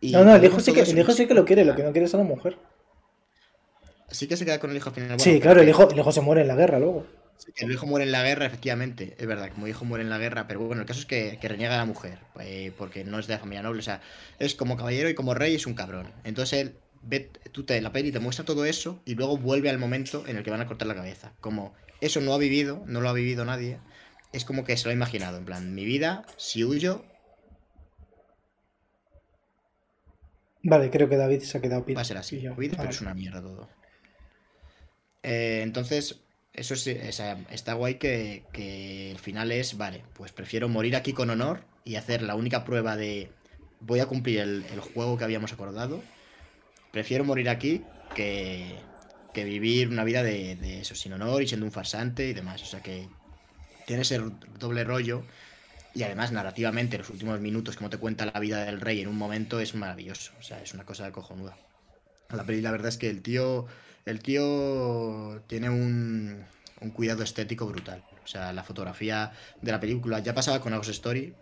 no, no, el hijo, sí que, el hijo sí que lo quiere, lo que no quiere es a la mujer. Sí que se queda con el hijo al final. sí, claro, el hijo, el hijo se muere en la guerra luego. el hijo muere en la guerra, efectivamente, es verdad, como hijo muere en la guerra, pero bueno, el caso es que, reniega a la mujer, eh, porque no es de la familia noble, o sea, es como caballero y como rey es un cabrón. Entonces él, ve, tú te la peli te muestra todo eso y luego vuelve al momento en el que van a cortar la cabeza. Como eso no ha vivido, no lo ha vivido nadie, es como que se lo ha imaginado. En plan, mi vida, si huyo. Vale, creo que David se ha quedado Va a ser así. pero es una mierda todo. Eh, entonces, eso es, está guay que, que el final es, vale, pues prefiero morir aquí con honor y hacer la única prueba de voy a cumplir el, juego que habíamos acordado. Prefiero morir aquí que, que vivir una vida de, de, eso, sin honor y siendo un farsante y demás. O sea que tiene ese doble rollo. Y además, narrativamente, los últimos minutos, como te cuenta la vida del rey en un momento, es maravilloso. O sea, es una cosa cojonuda. La peli, la verdad es que el tío. El tío tiene un, un cuidado estético brutal. O sea, la fotografía de la película ya pasaba con Ghost Story.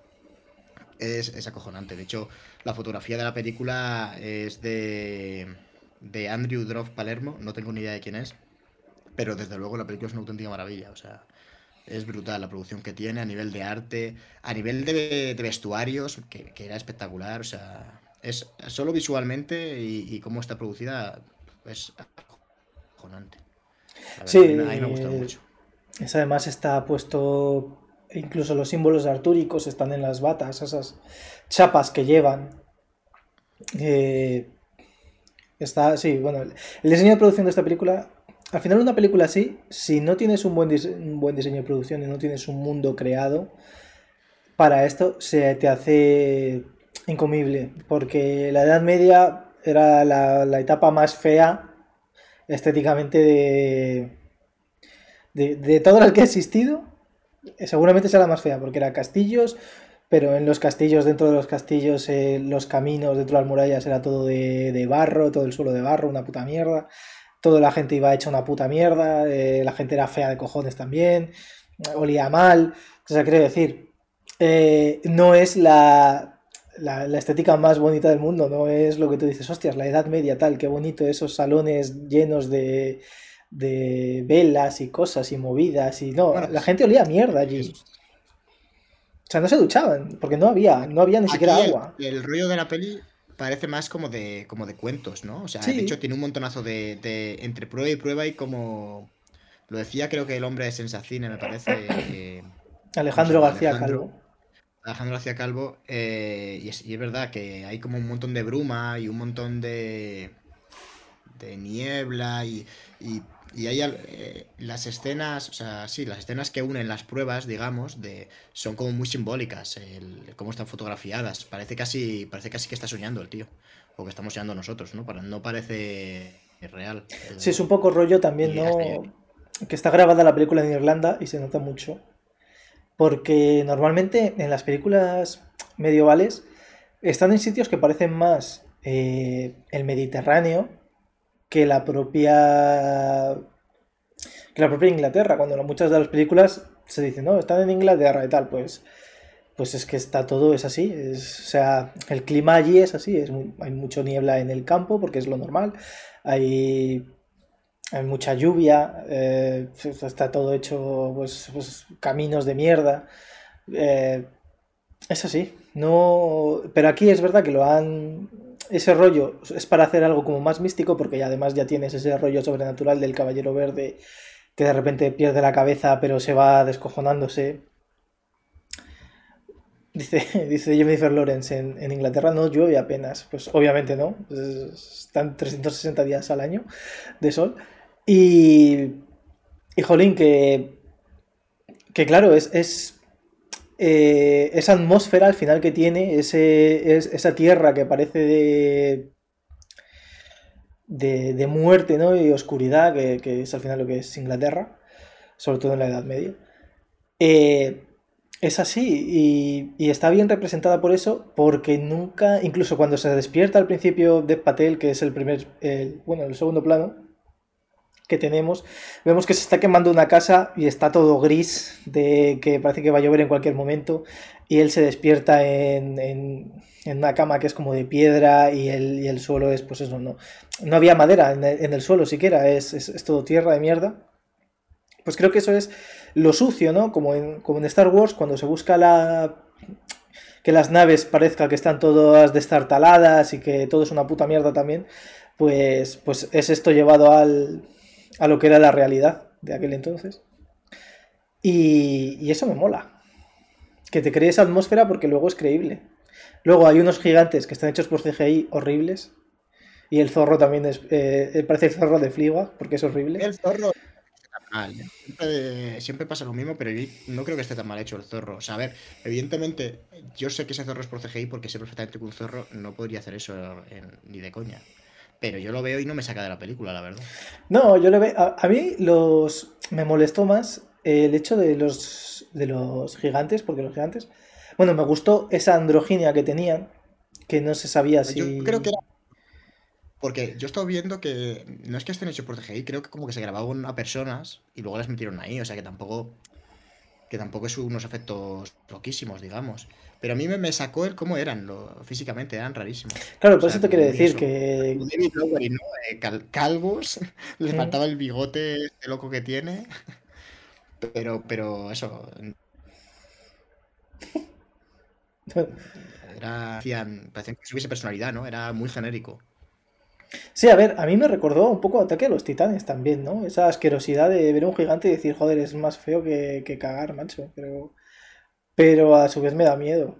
Es, es, acojonante. De hecho, la fotografía de la película es de, de Andrew Droff Palermo. No tengo ni idea de quién es. Pero desde luego la película es una auténtica maravilla. O sea, es brutal la producción que tiene a nivel de arte, a nivel de, vestuarios, que, era espectacular. O sea, es solo visualmente y, cómo está producida es acojonante. Sí, a mí me gusta mucho. Es además está puesto, incluso los símbolos artúricos están en las batas, esas chapas que llevan. Eh, está, sí, bueno, el diseño de producción de esta película al final una película así, si no tienes un buen, buen diseño de producción y no tienes un mundo creado, para esto se te hace incomible, porque la Edad Media era la, etapa más fea estéticamente de, de, de que ha existido, seguramente sea la más fea, porque era castillos, pero en los castillos, dentro de los castillos, eh, los caminos dentro de las murallas era todo de, de, barro, todo el suelo de barro, una puta mierda. Toda la gente iba hecha una puta mierda, eh, la gente era fea de cojones también, olía mal. O sea, quiero decir, eh, no es la, la, la, estética más bonita del mundo, no es lo que tú dices, hostias, la Edad Media tal, qué bonito esos salones llenos de, de velas y cosas y movidas y no, la gente olía mierda allí. O sea, no se duchaban, porque no había, no había ni siquiera el, agua. El rollo de la peli parece más como de, como de cuentos, ¿no? O sea, sí. de hecho tiene un montonazo de, de, entre prueba y prueba y como... Lo decía creo que el hombre de Sensacine, me parece. Eh, Alejandro García Alejandro, Calvo. Alejandro García Calvo. Eh, y, es, y, es, verdad que hay como un montón de bruma y un montón de, de niebla y, y y hay eh, las escenas, o sea, sí, las escenas que unen las pruebas, digamos, de son como muy simbólicas, el, cómo están fotografiadas. Parece casi, parece casi que está soñando el tío, o que estamos soñando nosotros, ¿no? Para, no parece real. El, sí, es un poco rollo también, ¿no? Que está grabada la película en Irlanda y se nota mucho. Porque normalmente en las películas medievales están en sitios que parecen más eh, el Mediterráneo que la propia que la propia Inglaterra cuando muchas de las películas se dicen no están en Inglaterra y tal pues pues es que está todo es así o sea el clima allí es así hay mucho niebla en el campo porque es lo normal hay hay mucha lluvia eh, está todo hecho pues, pues caminos de mierda eh, es así no pero aquí es verdad que lo han ese rollo es para hacer algo como más místico, porque además ya tienes ese rollo sobrenatural del caballero verde que de repente pierde la cabeza pero se va descojonándose. Dice, dice Jennifer Lawrence, en, en Inglaterra no llueve apenas. Pues obviamente no, están 360 días al año de sol. Y, y jolín, que, que claro, es, es eh, esa atmósfera al final que tiene, ese, es, esa tierra que parece de, de, de muerte ¿no? y oscuridad, que, es al final lo que es Inglaterra, sobre todo en la Edad Media, eh, es así y, está bien representada por eso, porque nunca, incluso cuando se despierta al principio de Patel, que es el primer, bueno, el segundo plano, que tenemos, vemos que se está quemando una casa y está todo gris, de que parece que va a llover en cualquier momento, y él se despierta en, en, una cama que es como de piedra y el, y el suelo es, pues eso, no, no había madera en el, en el suelo siquiera, es, es, es, todo tierra de mierda. Pues creo que eso es lo sucio, ¿no? Como en, como en Star Wars, cuando se busca la... que las naves parezca que están todas destartaladas y que todo es una puta mierda también, pues, pues es esto llevado al, a lo que era la realidad de aquel entonces. Y, y, eso me mola. Que te cree esa atmósfera porque luego es creíble. Luego hay unos gigantes que están hechos por CGI horribles. Y el zorro también es. Eh, parece el zorro de Fliwa porque es horrible. El zorro está mal. Siempre, siempre, pasa lo mismo, pero no creo que esté tan mal hecho el zorro. O sea, a ver, evidentemente, yo sé que ese zorro es por CGI porque sé perfectamente que un zorro no podría hacer eso en, ni de coña. Pero yo lo veo y no me saca de la película, la verdad. No, yo lo veo. A, a, mí los. Me molestó más el hecho de los. de los gigantes, porque los gigantes. Bueno, me gustó esa androginia que tenían. Que no se sabía si. Yo creo que era. Porque yo he estado viendo que. No es que estén hechos por CGI, creo que como que se grababan a personas y luego las metieron ahí. O sea que tampoco. Que tampoco es unos efectos loquísimos, digamos. Pero a mí me, me sacó el cómo eran lo, físicamente, eran rarísimos. Claro, por o sea, eso te quiere decir eso. que. Eh, cal calvos, les mm. faltaba el bigote este loco que tiene. Pero, pero eso. Era. Hacían, parecían que tuviese personalidad, ¿no? Era muy genérico. Sí, a ver, a mí me recordó un poco Ataque a los Titanes también, ¿no? Esa asquerosidad de ver un gigante y decir, joder, es más feo que, que cagar, macho. Pero pero a su vez me da miedo.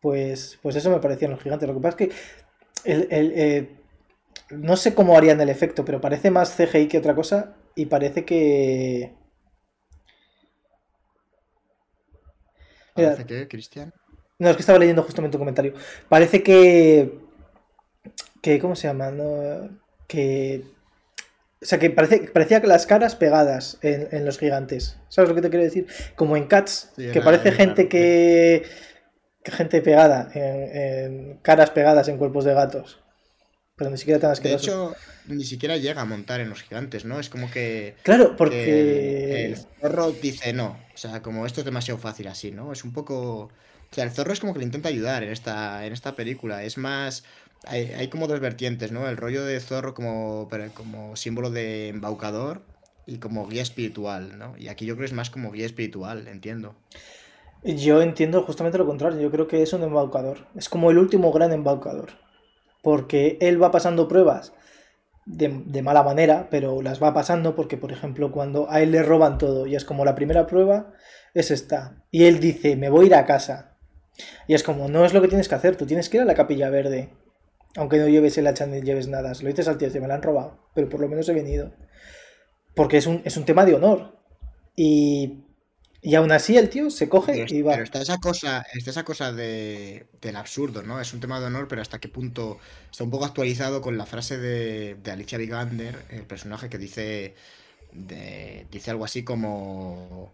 Pues, pues eso me parecían los gigantes. Lo que pasa es que el, el, eh, no sé cómo harían el efecto, pero parece más CGI que otra cosa y parece que... Mira, ¿Parece que, Cristian? No, es que estaba leyendo justamente un comentario. Parece que... que ¿Cómo se llama? No, que O sea, que parecía que las caras pegadas en, los gigantes. ¿Sabes lo que te quiero decir? Como en Cats, que parece gente que, gente pegada, en, caras pegadas en cuerpos de gatos. Pero ni siquiera tan asqueroso. De hecho, ni siquiera llega a montar en los gigantes, ¿no? Es como que. Claro, porque. el zorro dice no. O sea, como esto es demasiado fácil así, ¿no? Es un poco. O sea, el zorro es como que le intenta ayudar en esta, en esta película. Es más hay, como dos vertientes, ¿no? El rollo de zorro como, como símbolo de embaucador y como guía espiritual, ¿no? Y aquí yo creo que es más como guía espiritual, entiendo. Yo entiendo justamente lo contrario, yo creo que es un embaucador. Es como el último gran embaucador. Porque él va pasando pruebas de, de, mala manera, pero las va pasando porque, por ejemplo, cuando a él le roban todo y es como la primera prueba, es esta. Y él dice, me voy a ir a casa. Y es como, no es lo que tienes que hacer, tú tienes que ir a la capilla verde. Aunque no lleves el hacha ni lleves nada. Se lo dices al tío, me la han robado. Pero por lo menos he venido. Porque es un, es un tema de honor. Y, y aún así el tío se coge y va. Pero está esa cosa, está esa cosa de, del absurdo, ¿no? Es un tema de honor, pero hasta qué punto está un poco actualizado con la frase de, de Alicia Vikander, el personaje que dice, dice algo así como,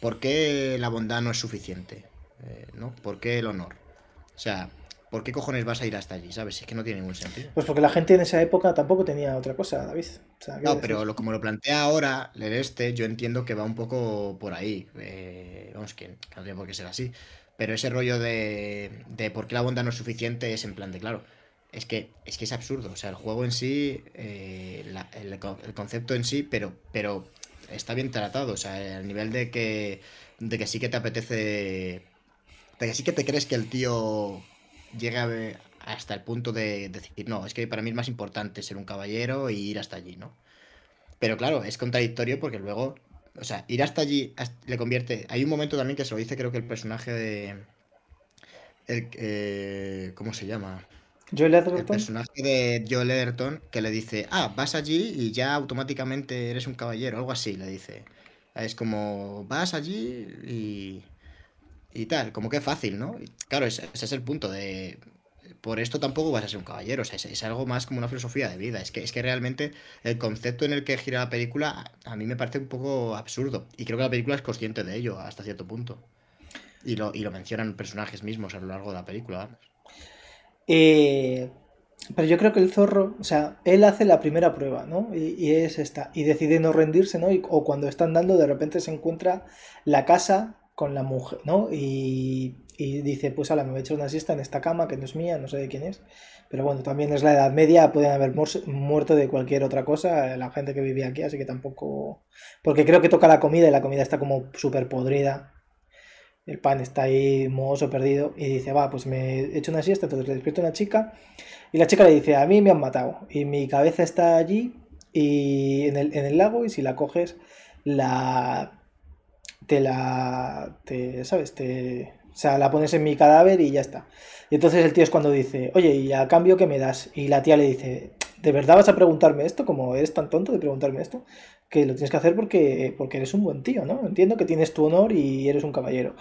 ¿por qué la bondad no es suficiente? Eh, ¿No? ¿Por qué el honor? O sea, ¿por qué cojones vas a ir hasta allí? ¿Sabes? Es que no tiene ningún sentido. Pues porque la gente en esa época tampoco tenía otra cosa, David. no, pero como lo plantea ahora, leer este, yo entiendo que va un poco por ahí. Eh, vamos, que no tiene por qué ser así. Pero ese rollo de, de por qué la bondad no es suficiente es en plan de, claro, es que es, que es absurdo. O sea, el juego en sí, eh, el, concepto en sí, pero, pero está bien tratado. O sea, al nivel de que, de que sí que te apetece... De que sí que te crees que el tío llega hasta el punto de decir, no, es que para mí es más importante ser un caballero y ir hasta allí, ¿no? Pero claro, es contradictorio porque luego, o sea, ir hasta allí le convierte... Hay un momento también que se lo dice, creo que el personaje de... El, eh, ¿Cómo se llama? Joel Ederton. El personaje de Joel Ederton que le dice, ah, vas allí y ya automáticamente eres un caballero, algo así, le dice. Es como, vas allí y y tal, como que fácil, ¿no? claro, ese, es el punto de... Por esto tampoco vas a ser un caballero, sea, es, algo más como una filosofía de vida. Es que, es que realmente el concepto en el que gira la película a, mí me parece un poco absurdo. Y creo que la película es consciente de ello hasta cierto punto. Y lo, y lo mencionan personajes mismos a lo largo de la película, eh, pero yo creo que el zorro, o sea, él hace la primera prueba, ¿no? Y, es esta. Y decide no rendirse, ¿no? o cuando está andando, de repente se encuentra la casa con la mujer, ¿no? Y, dice, pues ala, me voy a echar una siesta en esta cama que no es mía, no sé de quién es. Pero bueno, también es la Edad Media, pueden haber muerto de cualquier otra cosa la gente que vivía aquí, así que tampoco... Porque creo que toca la comida y la comida está como súper podrida. El pan está ahí mohoso, perdido. Y dice, va, pues me he hecho una siesta, entonces le despierto a una chica. Y la chica le dice, a mí me han matado. Y mi cabeza está allí y en el, en el lago y si la coges, la te la, te, ¿sabes? Te, o sea, la pones en mi cadáver y ya está. Y entonces el tío es cuando dice, oye, ¿y a cambio qué me das? Y la tía le dice, ¿de verdad vas a preguntarme esto? Como eres tan tonto de preguntarme esto, que lo tienes que hacer porque, porque eres un buen tío, ¿no? Entiendo que tienes tu honor y eres un caballero.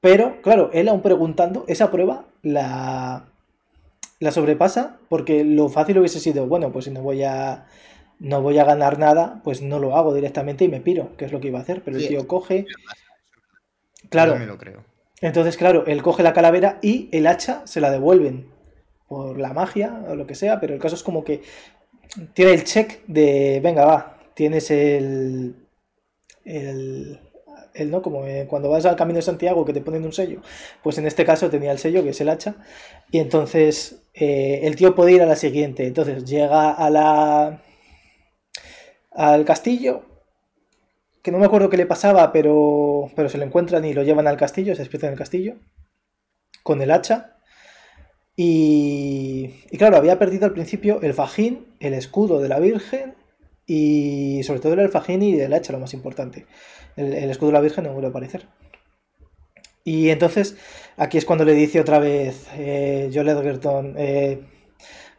Pero, claro, él aún preguntando, esa prueba la, la sobrepasa porque lo fácil hubiese sido, bueno, pues si no voy a no voy a ganar nada, pues no lo hago directamente y me piro, que es lo que iba a hacer. Pero el tío coge. Claro. Me lo creo. Entonces, claro, él coge la calavera y el hacha se la devuelven. Por la magia o lo que sea, pero el caso es como que tiene el check de. Venga, va, tienes el. El. el ¿no? Como eh, cuando vas al camino de Santiago que te ponen un sello. Pues en este caso tenía el sello, que es el hacha. Y entonces eh, el tío puede ir a la siguiente. Entonces llega a la al castillo, que no me acuerdo qué le pasaba, pero, pero se lo encuentran y lo llevan al castillo, se despierta en el castillo, con el hacha. Y, y claro, había perdido al principio el fajín, el escudo de la Virgen y sobre todo el fajín y el hacha, lo más importante. El, escudo de la Virgen no vuelve a aparecer. Y entonces aquí es cuando le dice otra vez eh, Joel Edgerton, eh,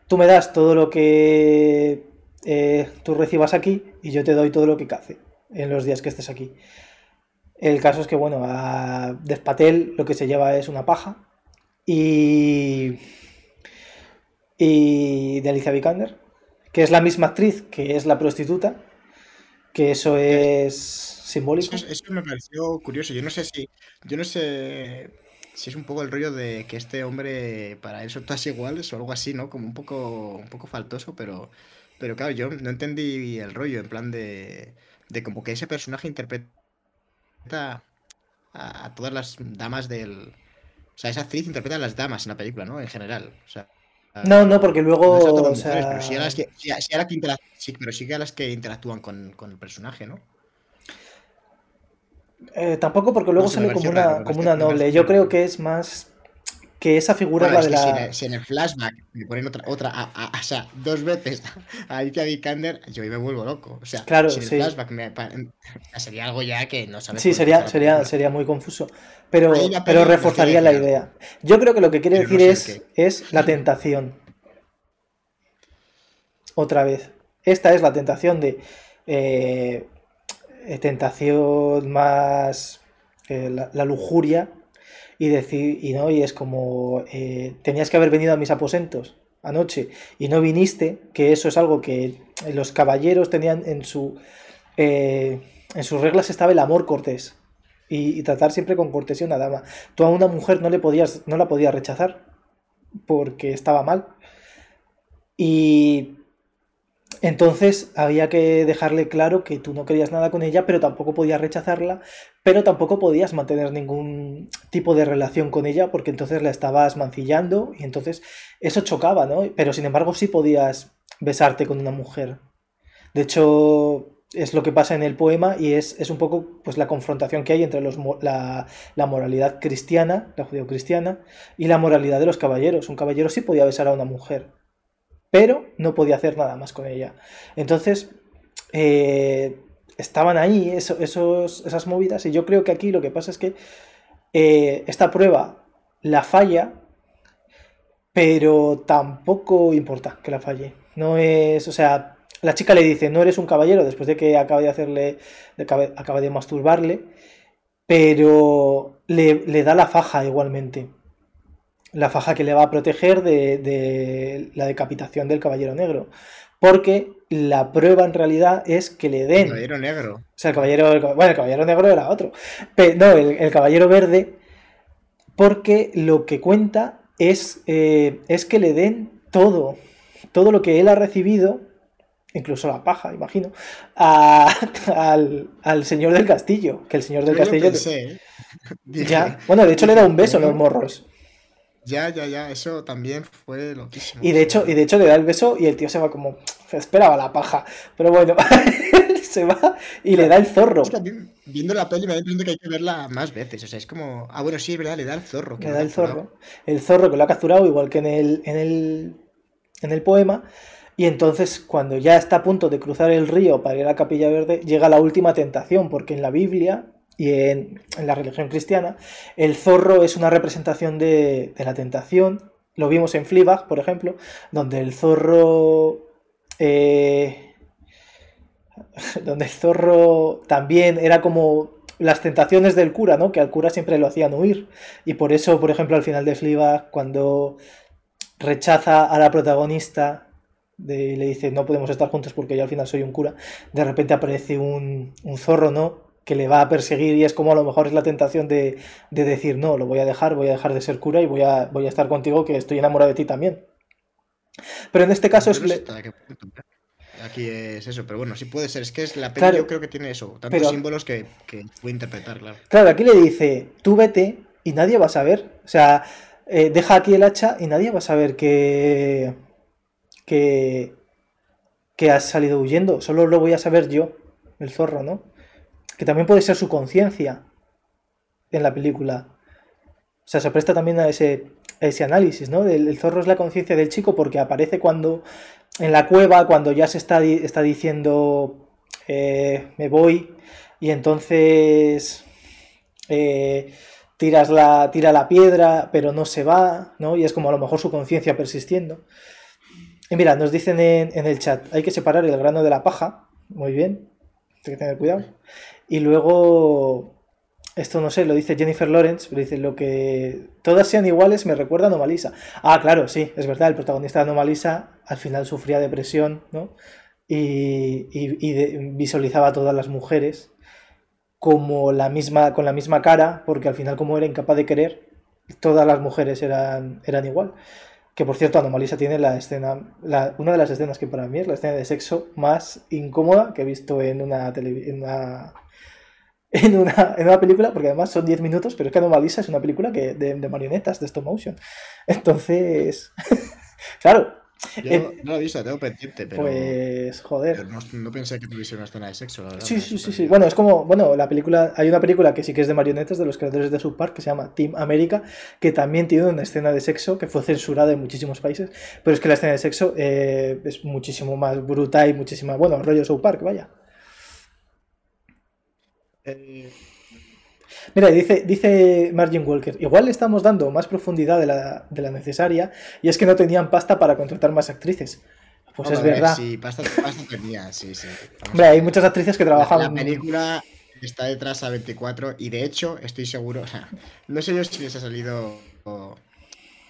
tú me das todo lo que eh, tú recibas aquí y yo te doy todo lo que cace en los días que estés aquí. El caso es que, bueno, a Despatel lo que se lleva es una paja y, y de Alicia Vikander, que es la misma actriz que es la prostituta, que eso es simbólico. Eso, me pareció curioso. Yo no sé si. Yo no sé si es un poco el rollo de que este hombre para él son todas iguales o algo así, ¿no? Como un poco, un poco faltoso, pero, pero claro, yo no entendí el rollo, en plan de, de como que ese personaje interpreta a, a todas las damas del... O sea, esa actriz interpreta a las damas en la película, ¿no? En general. O sea, No, no, porque luego. no o mujeres, sea, pero sí a las que, sí a- sí a las que interac- sí, pero sí que a las que interactúan con, con el personaje, ¿no? eh, tampoco porque luego No sale como una, raro, como una noble. Yo creo que es más que esa figura Bueno, es la de si en, la. el, si en el flashback me ponen otra, otra a- a- o sea, dos veces a Alicia Vikander, yo me vuelvo loco. O sea, Claro, si en el flashback me pa- sería algo ya que no sabes Sí, sería, sería, muy confuso. Pero, pero reforzaría la idea. Yo creo que lo que quiere no decir sé es, es la tentación. Otra vez. Esta es la tentación de. eh, eh, tentación más. eh, la, la lujuria. Y decir. Y no, y es como. eh, tenías que haber venido a mis aposentos anoche y no viniste. Que eso es algo que los caballeros tenían en su. eh, en sus reglas estaba el amor cortés. Y, tratar siempre con cortesía a una dama. Tú a una mujer no le podías, no la podías rechazar porque estaba mal. Y entonces había que dejarle claro que tú no querías nada con ella, pero tampoco podías rechazarla, pero tampoco podías mantener ningún tipo de relación con ella porque entonces la estabas mancillando y entonces eso chocaba, ¿no? Pero sin embargo sí podías besarte con una mujer. De hecho, es lo que pasa en el poema y es, es un poco pues, la confrontación que hay entre la, la moralidad cristiana, la judeocristiana, y la moralidad de los caballeros. Un caballero sí podía besar a una mujer, pero no podía hacer nada más con ella. Entonces, eh, estaban ahí esas movidas y yo creo que aquí lo que pasa es que eh, esta prueba la falla, pero tampoco importa que la falle. No es, o sea, la chica le dice, no eres un caballero, después de que acaba de hacerle, acaba de masturbarle, pero le da la faja igualmente. La faja que le va a proteger de, de la decapitación del caballero negro. Porque la prueba en realidad es que le den. Caballero negro. O sea, el caballero, el cab- bueno, el caballero negro era otro. Pe- no, el, el caballero verde, porque lo que cuenta es, eh, es que le den todo, todo lo que él ha recibido, incluso la paja, imagino, a- al, al señor del castillo. Que el señor del Yo lo castillo. pensé, ¿eh? Dije- Ya, bueno, de hecho le da un beso en los morros. Ya, ya, ya, eso también fue loquísimo. Y de hecho, y de hecho le da el beso y el tío se va como. Se esperaba la paja. Pero bueno, se va y le da el zorro. Es que viendo la peli me da la que hay que verla más veces. O sea, es como. Ah, bueno, sí, es verdad, le da el zorro. que Le da el zorro. El zorro que lo ha capturado, igual que en el, en el, en el poema. Y entonces, cuando ya está a punto de cruzar el río para ir a Capilla Verde, llega la última tentación, porque en la Biblia y en, la religión cristiana, el zorro es una representación de, la tentación. Lo vimos en Fleabag, por ejemplo, donde el zorro. eh, donde el zorro también era como las tentaciones del cura, ¿no? Que al cura siempre lo hacían huir. Y por eso, por ejemplo, al final de Fleabag, cuando rechaza a la protagonista y le dice no podemos estar juntos porque yo al final soy un cura, de repente aparece un, un zorro, ¿no? Que le va a perseguir y es como a lo mejor es la tentación de, de decir no, lo voy a dejar, voy a dejar de ser cura y voy a, voy a estar contigo que estoy enamorado de ti también. Pero en este caso es... Le-. Aquí es eso, pero bueno, sí puede ser. Es que es la peli, Claro. yo creo que tiene eso. Tantos Pero- símbolos que, que puede interpretar, claro. Claro, aquí le dice, tú vete y nadie va a saber. O sea, eh, deja aquí el hacha y nadie va a saber que, que, que has salido huyendo. Solo lo voy a saber yo, el zorro, ¿no? Que también puede ser su conciencia en la película. O sea, se presta también a ese, a ese análisis, ¿no? El, zorro es la conciencia del chico porque aparece cuando en la cueva, cuando ya se está diciendo eh, me voy y entonces eh, tiras la, tira la piedra, pero no se va, ¿no? Y es como a lo mejor su conciencia persistiendo. Y mira, nos dicen en, en el chat, hay que separar el grano de la paja, muy bien, hay que tener cuidado. Y luego esto no sé, lo dice Jennifer Lawrence, pero dice lo que todas sean iguales me recuerda a Anomalisa. Ah, claro, sí, es verdad, el protagonista de Anomalisa al final sufría depresión, ¿no? Y, visualizaba a todas las mujeres como la misma, con la misma cara, porque al final como era incapaz de querer, todas las mujeres eran, eran igual. Que por cierto, Anomalisa tiene la escena, una de las escenas que para mí es la escena de sexo más incómoda que he visto en una, en una en una, en una película, porque además son 10 minutos, pero es que Anomalisa es una película que, de, de marionetas, de stop motion. Entonces, claro. Yo eh, no lo he visto, tengo pendiente, pero. Pues, joder. no, pensé que tuviese una escena de sexo, la verdad. Sí, sí, sí, sí. Bueno, es como. Bueno, la película. Hay una película que sí que es de marionetas de los creadores de South Park que se llama Team America, que también tiene una escena de sexo que fue censurada en muchísimos países. Pero es que la escena de sexo eh, es muchísimo más brutal y muchísima. Bueno, rollo South Park, vaya. Eh, Mira, dice, dice Margin Walker, igual le estamos dando más profundidad de la, necesaria y es que no tenían pasta para contratar más actrices. Pues es verdad. sí, pasta, tenía, sí, sí. hay muchas actrices que trabajan. La, película está detrás a 24 y de hecho estoy seguro, no sé yo si les ha salido... O,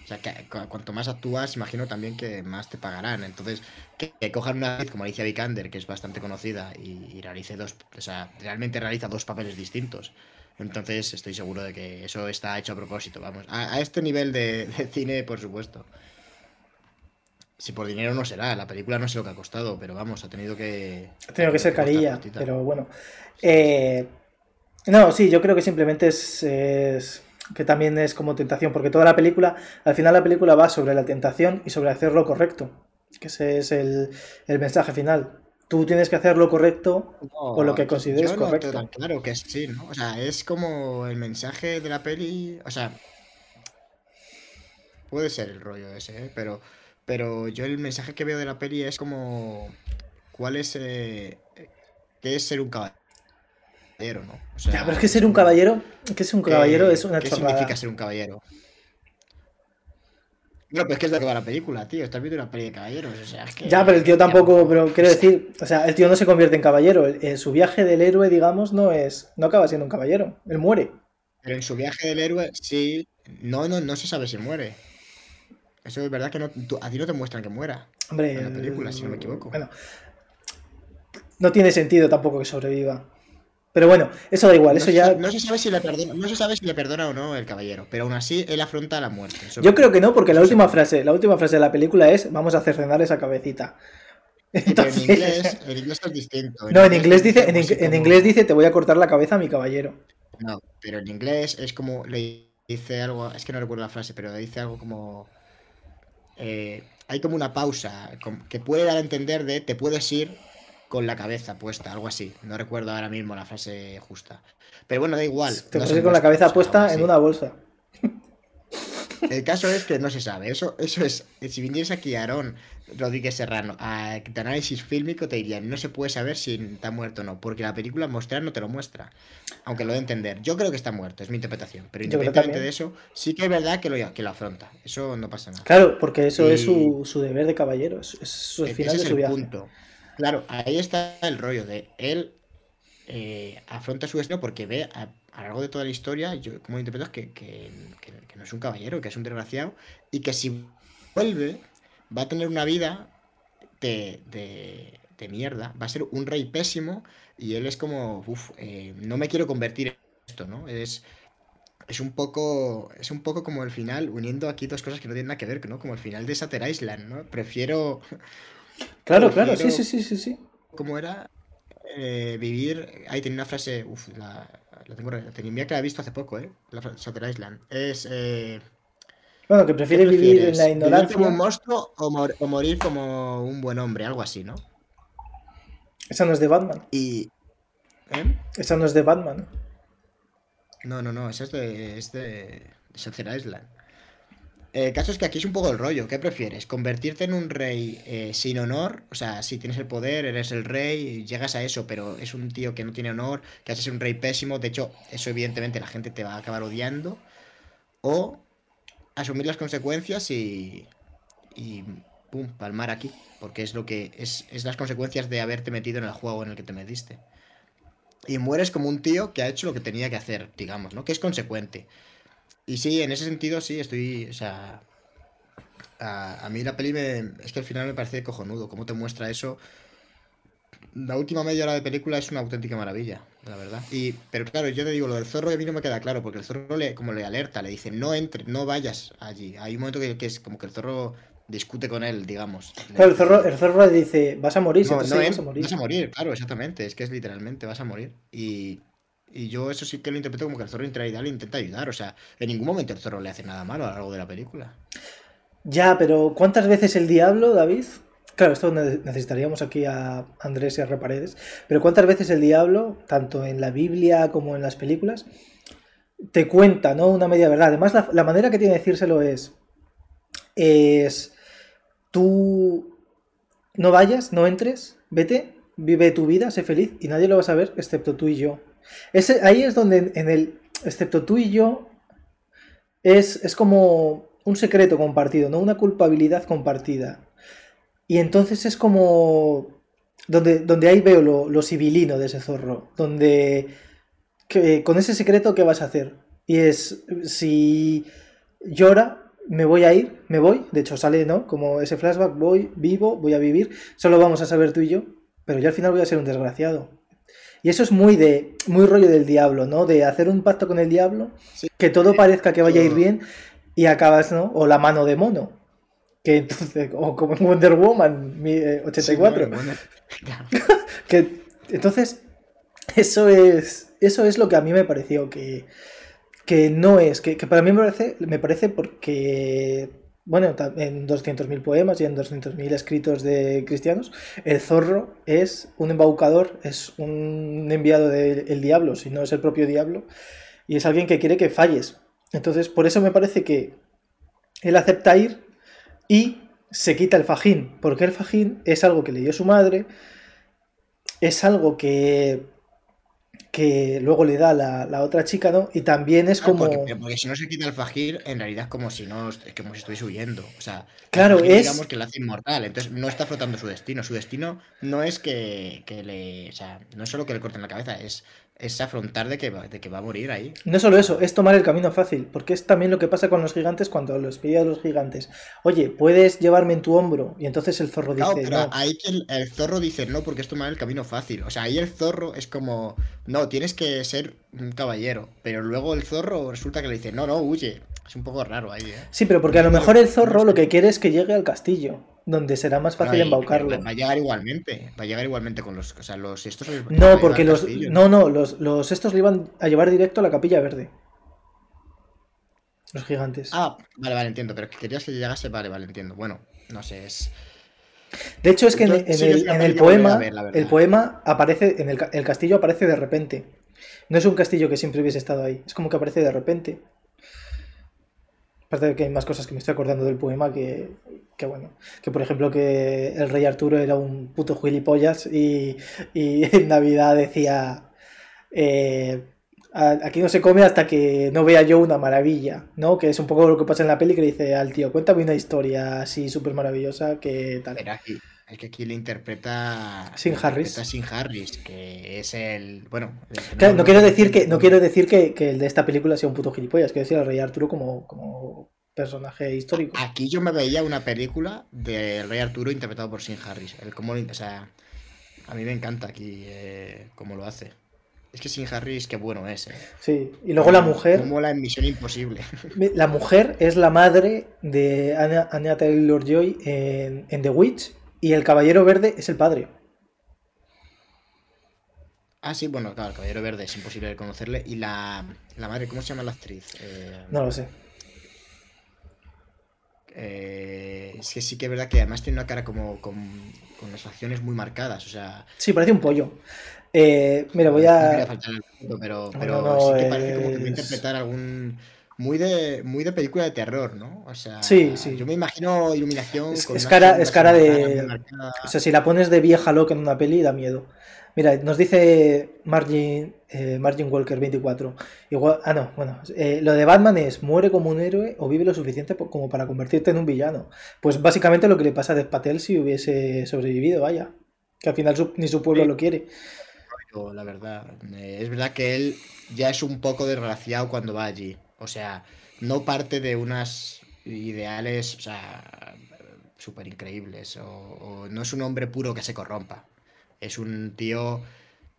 sea, que cuanto más actúas, imagino también que más te pagarán. Entonces, que, cojan una vez como Alicia Vikander, que es bastante conocida, y, realice dos, o sea, realmente realiza dos papeles distintos. Entonces, estoy seguro de que eso está hecho a propósito, vamos. A, este nivel de, cine, por supuesto. Si por dinero no será, la película no sé lo que ha costado, pero vamos, ha tenido que. Ha tenido que ser carilla, pero bueno. Eh, no, sí, yo creo que simplemente es, que también es como tentación, porque toda la película, al final la película va sobre la tentación y sobre hacer lo correcto, que ese es el, mensaje final. Tú tienes que hacer lo correcto o lo que consideres correcto. claro que sí, ¿no? O sea, es como el mensaje de la peli, o sea, puede ser el rollo ese, ¿eh? pero, pero yo el mensaje que veo de la peli es como, ¿cuál es, eh, qué es ser un caballero? ¿no? ya, pero es que ser un caballero, que es un caballero es una ¿Qué significa ser un caballero? No, pero es que es de toda la película, tío. Estás viendo una peli de caballeros. O sea, es que, ya, pero el tío tampoco, pero quiero decir, o sea, el tío no se convierte en caballero. En su viaje del héroe, digamos, no es. No acaba siendo un caballero. Él muere. Pero en su viaje del héroe, sí. No, no, no se sabe si muere. Eso es verdad que no, a ti no te muestran que muera. Hombre. En la película, si no me equivoco. Bueno. No tiene sentido tampoco que sobreviva. Pero bueno, eso da igual, eso ya. no, se sabe si le perdona, no se sabe si le perdona o no el caballero, pero aún así él afronta la muerte. Yo creo que no, porque la última frase, la última frase de la película es vamos a hacer cenar esa cabecita. en, inglés, en inglés es distinto. no, en inglés dice, en, inglés dice te voy a cortar la cabeza a mi caballero. No, pero en inglés es como le dice algo, es que no recuerdo la frase, pero le dice algo como eh, hay como una pausa que puede dar a entender de te puedes ir con la cabeza puesta, algo así. No recuerdo ahora mismo la frase justa. Pero bueno, da igual. Te no con la cabeza puesta en una bolsa. El caso es que no se sabe. Eso, eso es. Si viniese aquí Aarón Rodríguez Serrano a análisis fílmico, te dirían, no se puede saber si está muerto o no, porque la película mostrar no te lo muestra. Aunque lo de entender. Yo creo que está muerto, es mi interpretación. Pero independientemente de eso, sí que es verdad que lo, que lo afronta. Eso no pasa nada. Claro, porque eso es su, deber de caballero. Es, el final de su viaje. Punto. Claro, ahí está el rollo de él eh, afronta su destino porque ve a, lo largo de toda la historia, yo como interpreto es que, no es un caballero, que es un desgraciado, y que si vuelve va a tener una vida de, de, mierda, va a ser un rey pésimo, y él es como, uff, eh, no me quiero convertir en esto, ¿no? Es, es un poco es un poco como el final uniendo aquí dos cosas que no tienen nada que ver no como el final de Sater Island no prefiero Claro, claro, sí, sí, sí, sí, sí. ¿Cómo era? Eh, vivir. Ahí tiene una frase. Uf, la, la tengo. Tenía que la he visto hace poco, ¿eh? La Shutter Island. Es. Eh, bueno, que prefiere vivir en la ignorancia. ¿Vivir como un monstruo o, morir como un buen hombre? Algo así, ¿no? Esa no es de Batman. Y. ¿Eh? Esa no es de Batman. No, no, no. Esa es de. Es de. de Island. El caso es que aquí es un poco el rollo. ¿Qué prefieres? ¿Convertirte en un rey eh, sin honor? O sea, si tienes el poder, eres el rey, llegas a eso, pero es un tío que no tiene honor, que haces un rey pésimo. De hecho, eso evidentemente la gente te va a acabar odiando. O asumir las consecuencias y. y. pum, palmar aquí. Porque es lo que. Es, es las consecuencias de haberte metido en el juego en el que te metiste. y mueres como un tío que ha hecho lo que tenía que hacer, digamos, ¿no? Que es consecuente. Y sí, en ese sentido sí, estoy, o sea, a, a mí la peli me, es que al final me parece cojonudo, cómo te muestra eso. La última media hora de película es una auténtica maravilla, la verdad. Y, pero claro, yo te digo, lo del zorro a mí no me queda claro, porque el zorro le, como le alerta, le dice, no entre, no vayas allí. Hay un momento que, que es como que el zorro discute con él, digamos. Claro, el zorro, el zorro le dice, vas a morir, no, no vas a morir. vas a morir, claro, exactamente. Es que es literalmente, vas a morir. Y, y yo eso sí que lo interpreto como que el zorro en realidad le intenta ayudar. O sea, en ningún momento el zorro le hace nada malo a lo largo de la película. Ya, pero ¿cuántas veces el diablo, David? Claro, esto ne- necesitaríamos aquí a Andrés y a Reparedes, pero ¿cuántas veces el diablo, tanto en la Biblia como en las películas, te cuenta, ¿no? Una media verdad. Además, la, la manera que tiene de decírselo es, es, tú no vayas, no entres, vete, vive tu vida, sé feliz y nadie lo va a saber excepto tú y yo. Ese, ahí es donde en, el, excepto tú y yo, es, es como un secreto compartido, ¿no? Una culpabilidad compartida. Y entonces es como donde, donde ahí veo lo, lo civilino de ese zorro, donde con ese secreto, ¿qué vas a hacer? Y es, si llora, me voy a ir, me voy, de hecho sale, ¿no? Como ese flashback, voy, vivo, voy a vivir, solo vamos a saber tú y yo, pero yo al final voy a ser un desgraciado. Y eso es muy de, muy rollo del diablo, ¿no? De hacer un pacto con el diablo, Sí. que todo parezca que vaya a ir bien y acabas, ¿no? O la mano de mono. Que entonces, o como en Wonder Woman mi- eh, 84. Sí, bueno, bueno. Que, entonces, eso es, eso es lo que a mí me pareció que, que no es, que, que para mí me parece, me parece porque, bueno, en 200.000 poemas y en 200.000 escritos de cristianos, el zorro es un embaucador, es un enviado del diablo, si no es el propio diablo, y es alguien que quiere que falles. Entonces, por eso me parece que él acepta ir y se quita el fajín, porque el fajín es algo que le dio su madre, es algo que, que luego le da la, la otra chica, ¿no? Y también es como... porque, porque si no se quita el fajir, en realidad es como si no es como si estuviese huyendo. O sea, Claro, fajir, es- digamos que lo hace inmortal. Entonces no está flotando su destino. Su destino no es que, que le. O sea, no es solo que le corten la cabeza, es, es afrontar de que, va, de que va a morir ahí. No solo eso, es tomar el camino fácil, porque es también lo que pasa con los gigantes cuando los pide a los gigantes, oye, puedes llevarme en tu hombro, y entonces el zorro dice, pero no, ahí el, el zorro dice no, porque es tomar el camino fácil. O sea, ahí el zorro es como, no, tienes que ser un caballero. Pero luego el zorro resulta que le dice, no, no, huye. Es un poco raro ahí, ¿eh? Sí, pero porque a lo mejor el zorro lo que quiere es que llegue al castillo, donde será más fácil embaucarlo. Va a llegar igualmente. Va a llegar igualmente con los. O sea, los. Estos No, porque los. castillo, No, no, los, los estos le iban a llevar directo a la capilla verde. Los gigantes. Ah, vale, vale, entiendo. Pero que querías que llegase, vale, vale, entiendo. Bueno, no sé, es. De hecho, es que en, Yo- en sí, el, en el poema, ver, el poema aparece, en el, el castillo aparece de repente. No es un castillo que siempre hubiese estado ahí, es como que aparece de repente. Aparte de que hay más cosas que me estoy acordando del poema que, que bueno, que por ejemplo que el rey Arturo era un puto gilipollas y, y en Navidad decía, eh, "A- aquí no se come hasta que no vea yo una maravilla, ¿no? Que es un poco lo que pasa en la peli que le dice al tío, cuéntame una historia así súper maravillosa que tal. Es que aquí le interpreta. Sin Harris. Sin Harris, que es el. Bueno. el Claro, no quiero decir que, no quiero decir que, que el de esta película sea un puto gilipollas, quiero decir al rey Arturo como, como personaje histórico. Aquí yo me veía una película del Rey Arturo interpretado por Sin Harris. El cómo, o sea, a mí me encanta aquí eh, cómo lo hace. Es que Sin Harris, qué bueno es. Eh. Sí, y luego la mujer, Cómo mola en Misión Imposible. la mujer es la madre de Anya, Anya Taylor-Joy en, en The Witch y el Caballero Verde es el padre. ah, sí, bueno, claro, el Caballero Verde es imposible de conocerle. Y la, la madre, ¿cómo se llama la actriz? Eh, No lo sé. eh, es que sí que es verdad que además tiene una cara como con, con las facciones muy marcadas. O sea, Sí, parece un pollo. Eh, mira, voy no quería a... faltar el respeto, pero, pero no, sí que parece como que va a interpretar algún. Muy de, muy de película de terror, ¿no? O sea, Sí, sí. yo me imagino iluminación. Es- con es cara- es cara de-. O sea, si la pones de vieja loca en una peli, da miedo. Mira, nos dice Margin, eh, Margin Walker 24. Igual, ah, no, bueno. eh, lo de Batman es muere como un héroe o vive lo suficiente como para convertirte en un villano. Pues básicamente lo que le pasa a Dev Patel si hubiese sobrevivido, vaya. Que al final su- ni su pueblo Sí. lo quiere. la verdad. Eh, es verdad que él ya es un poco desgraciado cuando va allí. O sea, no parte de unas ideales, o sea, súper increíbles. O, no es un hombre puro que se corrompa. Es un tío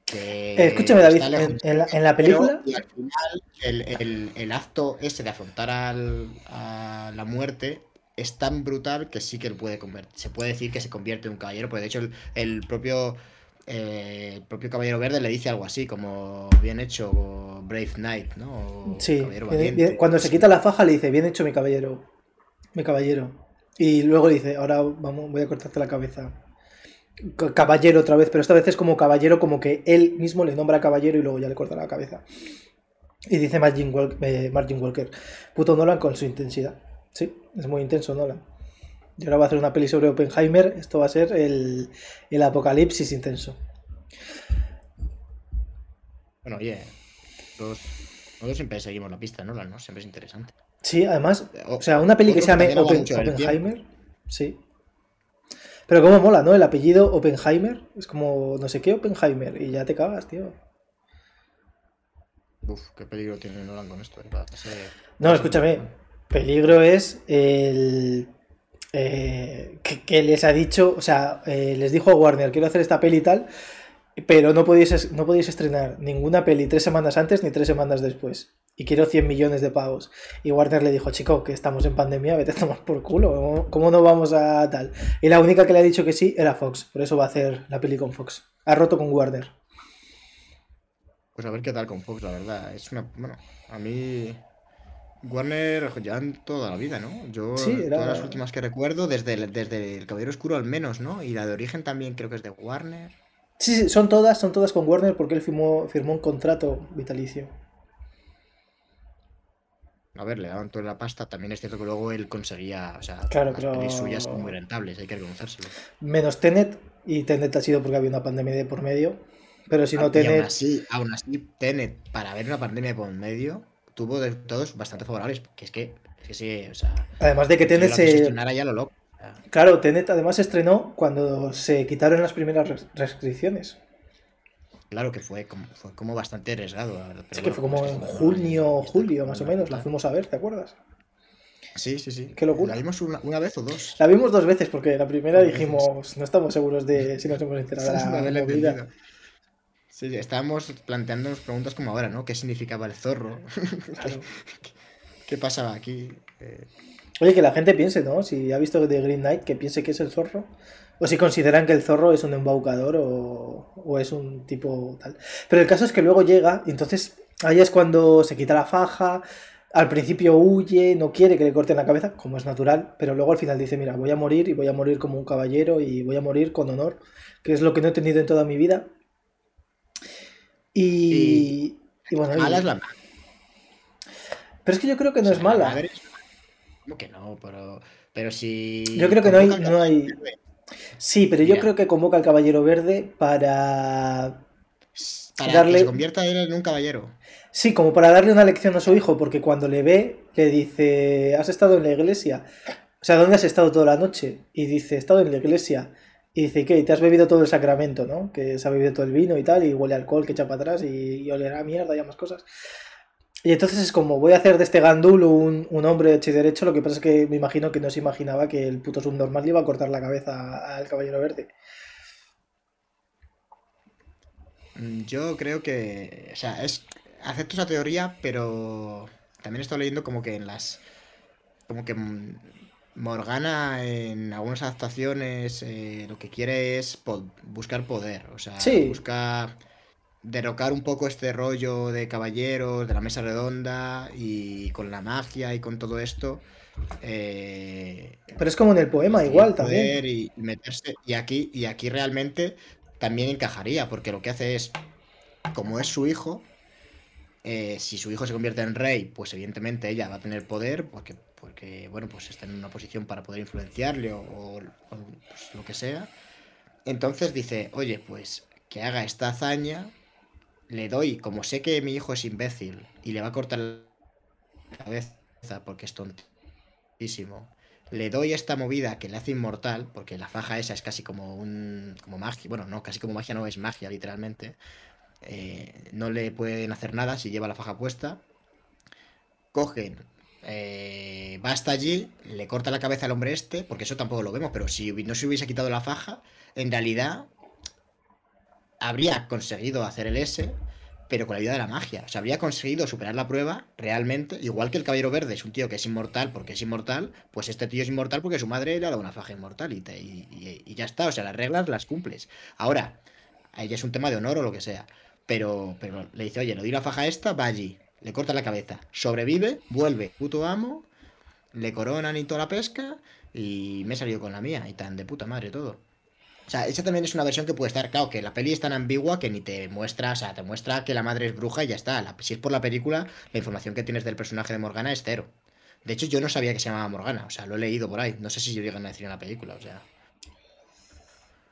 que. Eh, escúchame, David, en, la, película. Y al final, el, acto ese de afrontar a la muerte es tan brutal que sí que él puede convertir. Se puede decir que se convierte en un caballero, porque de hecho el, propio. Eh, el propio Caballero Verde le dice algo así, como bien hecho, Brave Knight, ¿no? sí, cuando se quita la faja le dice, bien hecho mi caballero, mi caballero. Y luego le dice, ahora vamos, voy a cortarte la cabeza. Caballero otra vez, pero esta vez es como caballero, como que él mismo le nombra caballero y luego ya le corta la cabeza. Y dice Margin, eh, Margin Walker, puto Nolan con su intensidad. Sí, es muy intenso Nolan. Y ahora va a hacer una peli sobre Oppenheimer. Esto va a ser el, apocalipsis intenso. Bueno, oye, nosotros siempre seguimos la pista, Nolan, ¿no? Siempre es interesante. Sí, además, o sea, una peli que se llame Oppenheimer, sí. Pero como mola, ¿no? El apellido Oppenheimer es como no sé qué Oppenheimer y ya te cagas, tío. Uf, qué peligro tiene Nolan con esto. ¿eh? No, escúchame peligro es el eh, que, les ha dicho, o sea, eh, les dijo a Warner, quiero hacer esta peli y tal, pero no podéis, no estrenar ninguna peli tres semanas antes ni tres semanas después. Y quiero 100 millones de pavos. Y Warner le dijo, chico, que estamos en pandemia, vete a tomar por culo. ¿Cómo, no vamos a tal? Y la única que le ha dicho que sí era Fox. Por eso va a hacer la peli con Fox. Ha roto con Warner. Pues a ver qué tal con Fox, la verdad. Es una. Bueno, a mí. Warner ya en toda la vida, ¿no? Yo todas las últimas que recuerdo, desde el, desde el Caballero Oscuro al menos, ¿no? Y la de origen también creo que es de Warner. Sí, sí, son todas, son todas con Warner porque él firmó, firmó un contrato vitalicio. A ver, le daban toda la pasta, también es cierto que luego él conseguía, o sea, claro, las pero... suyas muy rentables, hay que reconocérselo. Menos Tenet, y Tenet ha sido porque había una pandemia de por medio, pero si no ah, Tenet... Aún así, aún así, Tenet, para ver una pandemia de por medio, tuvo de todos bastante favorables, que es que, sí, o sea... Además de que Tenet se... ya lo loco. Claro, Tenet además estrenó cuando se quitaron las primeras restricciones. Claro que fue como, fue como bastante arriesgado. sí, que fue como en junio, julio, más o menos. La fuimos a ver, ¿te acuerdas? Sí, sí, sí. Qué locura. ¿La vimos una, vez o dos? La vimos dos veces porque la primera dijimos, no estamos seguros de si nos hemos enterado de la movida. Sí, estábamos planteándonos preguntas como ahora, ¿no? ¿Qué significaba el zorro? ¿Qué, pasaba aquí? Eh, Oye, que la gente piense, ¿no? Si ha visto The Green Knight, que piense que es el zorro. O si consideran que el zorro es un embaucador o, o es un tipo tal. Pero el caso es que luego llega y entonces ahí es cuando se quita la faja, al principio huye, no quiere que le corten la cabeza, como es natural, pero luego al final dice, mira, voy a morir y voy a morir como un caballero y voy a morir con honor, que es lo que no he tenido en toda mi vida y, bueno. Mala es la Pero es que yo creo que no es mala. ¿Cómo que no? Pero, pero si. Yo creo que no hay. No hay... Sí, pero yo creo que convoca al Caballero Verde para. Para darle... que se convierta él en un caballero. Sí, como para darle una lección a su hijo, porque cuando le ve, le dice: ¿Has estado en la iglesia? O sea, ¿dónde has estado toda la noche? Y dice: He estado en la iglesia. Y dice, ¿qué? Te has bebido todo el sacramento, ¿no? Que se ha bebido todo el vino y tal, y huele alcohol que echa para atrás y, y olerá mierda y a más cosas. Y entonces es como, voy a hacer de este gandul un, un hombre hecho y derecho, lo que pasa es que me imagino que no se imaginaba que el puto subnormal le iba a cortar la cabeza al caballero verde. Mm, yo creo que, o sea, es, acepto esa teoría, pero también estoy leyendo como que en las, como que mm, Morgana en algunas adaptaciones eh, lo que quiere es buscar poder, o sea, busca derrocar un poco este rollo de caballeros, de la mesa redonda y con la magia y con todo esto. Eh, Pero es como en el poema igual también. Y meterse y aquí y aquí realmente también encajaría porque lo que hace es como es su hijo, eh, si su hijo se convierte en rey, pues evidentemente ella va a tener poder porque bueno, pues está en una posición para poder influenciarle o, pues, lo que sea. Entonces dice, oye, pues que haga esta hazaña, le doy, como sé que mi hijo es imbécil y le va a cortar la cabeza porque es tontísimo, le doy esta movida que le hace inmortal, porque la faja esa es casi como un. como magia. Bueno, no, casi como magia no es magia, literalmente. Eh, no le pueden hacer nada si lleva la faja puesta. Cogen, eh, va hasta allí, le corta la cabeza al hombre este, porque eso tampoco lo vemos, pero si no se hubiese quitado la faja, en realidad habría conseguido hacer el S, pero con la ayuda de la magia. O sea, habría conseguido superar la prueba realmente, igual que el Caballero Verde es un tío que es inmortal porque es inmortal, pues este tío es inmortal porque su madre le ha dado una faja inmortal y, ya está. O sea, las reglas las cumples. Ahora, ahí es un tema de honor o lo que sea. Pero, pero le dice, oye, le doy la faja esta, va allí, le corta la cabeza, sobrevive, vuelve, puto amo, le coronan y toda la pesca y me he salido con la mía y tan de puta madre todo. O sea, esa también es una versión que puede estar, claro, que la peli es tan ambigua que ni te muestra, o sea, te muestra que la madre es bruja y ya está. si es por la película, la información que tienes del personaje de Morgana es cero. De hecho, yo no sabía que se llamaba Morgana, o sea, lo he leído por ahí. No sé si llegan a decir en la película, o sea.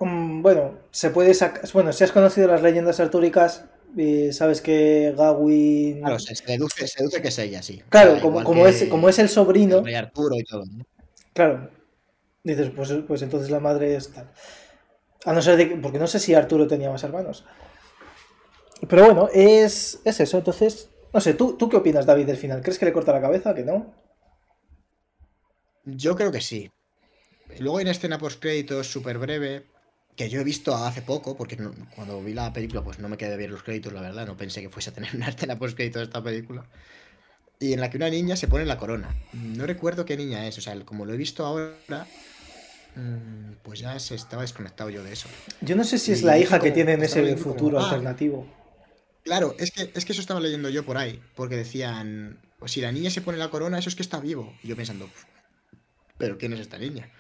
Bueno, se puede sacar. Bueno, si has conocido las leyendas artúricas, y sabes que Gawain. Claro, se deduce, que es ella, sí. Claro, como, es, como es el sobrino. Arturo y todo. Claro. Dices, pues, pues entonces la madre es tal. A no ser de porque no sé si Arturo tenía más hermanos. Pero bueno, es, es eso. Entonces, no sé, ¿tú, ¿tú qué opinas, David, del final? ¿Crees que le corta la cabeza? ¿Que no? Yo creo que sí. Luego hay una escena post créditos súper breve que yo he visto hace poco, porque cuando vi la película pues no me quedé ver los créditos, la verdad, no pensé que fuese a tener una escena post créditos de esta película. Y en la que una niña se pone la corona. No recuerdo qué niña es, o sea, como lo he visto ahora, Mm, pues ya se estaba desconectado yo de eso. Yo no sé si es la hija que tiene en ese futuro ah, alternativo. Claro, es que, es que eso estaba leyendo yo por ahí, porque decían, pues si la niña se pone la corona, eso es que está vivo. Y yo pensando, pero ¿quién es esta niña?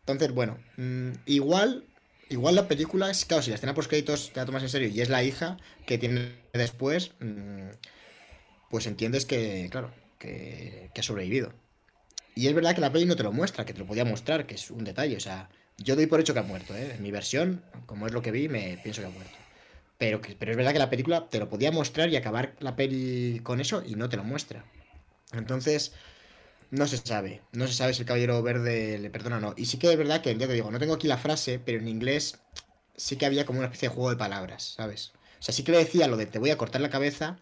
Entonces, bueno, mm, igual, igual la película es, claro, si la escena post créditos te la tomas en serio y es la hija que tiene después, mm, pues entiendes que, claro, que ha sobrevivido. Y es verdad que la peli no te lo muestra, que te lo podía mostrar, que es un detalle. O sea, yo doy por hecho que ha muerto, ¿eh? En mi versión, como es lo que vi, me pienso que ha muerto. Pero, pero es verdad que la película te lo podía mostrar y acabar la peli con eso y no te lo muestra. Entonces, no se sabe. No se sabe si el caballero verde le perdona o no. Y sí que es verdad que, ya te digo, no tengo aquí la frase, pero en inglés sí que había como una especie de juego de palabras, ¿sabes? O sea, sí que le decía lo de te voy a cortar la cabeza,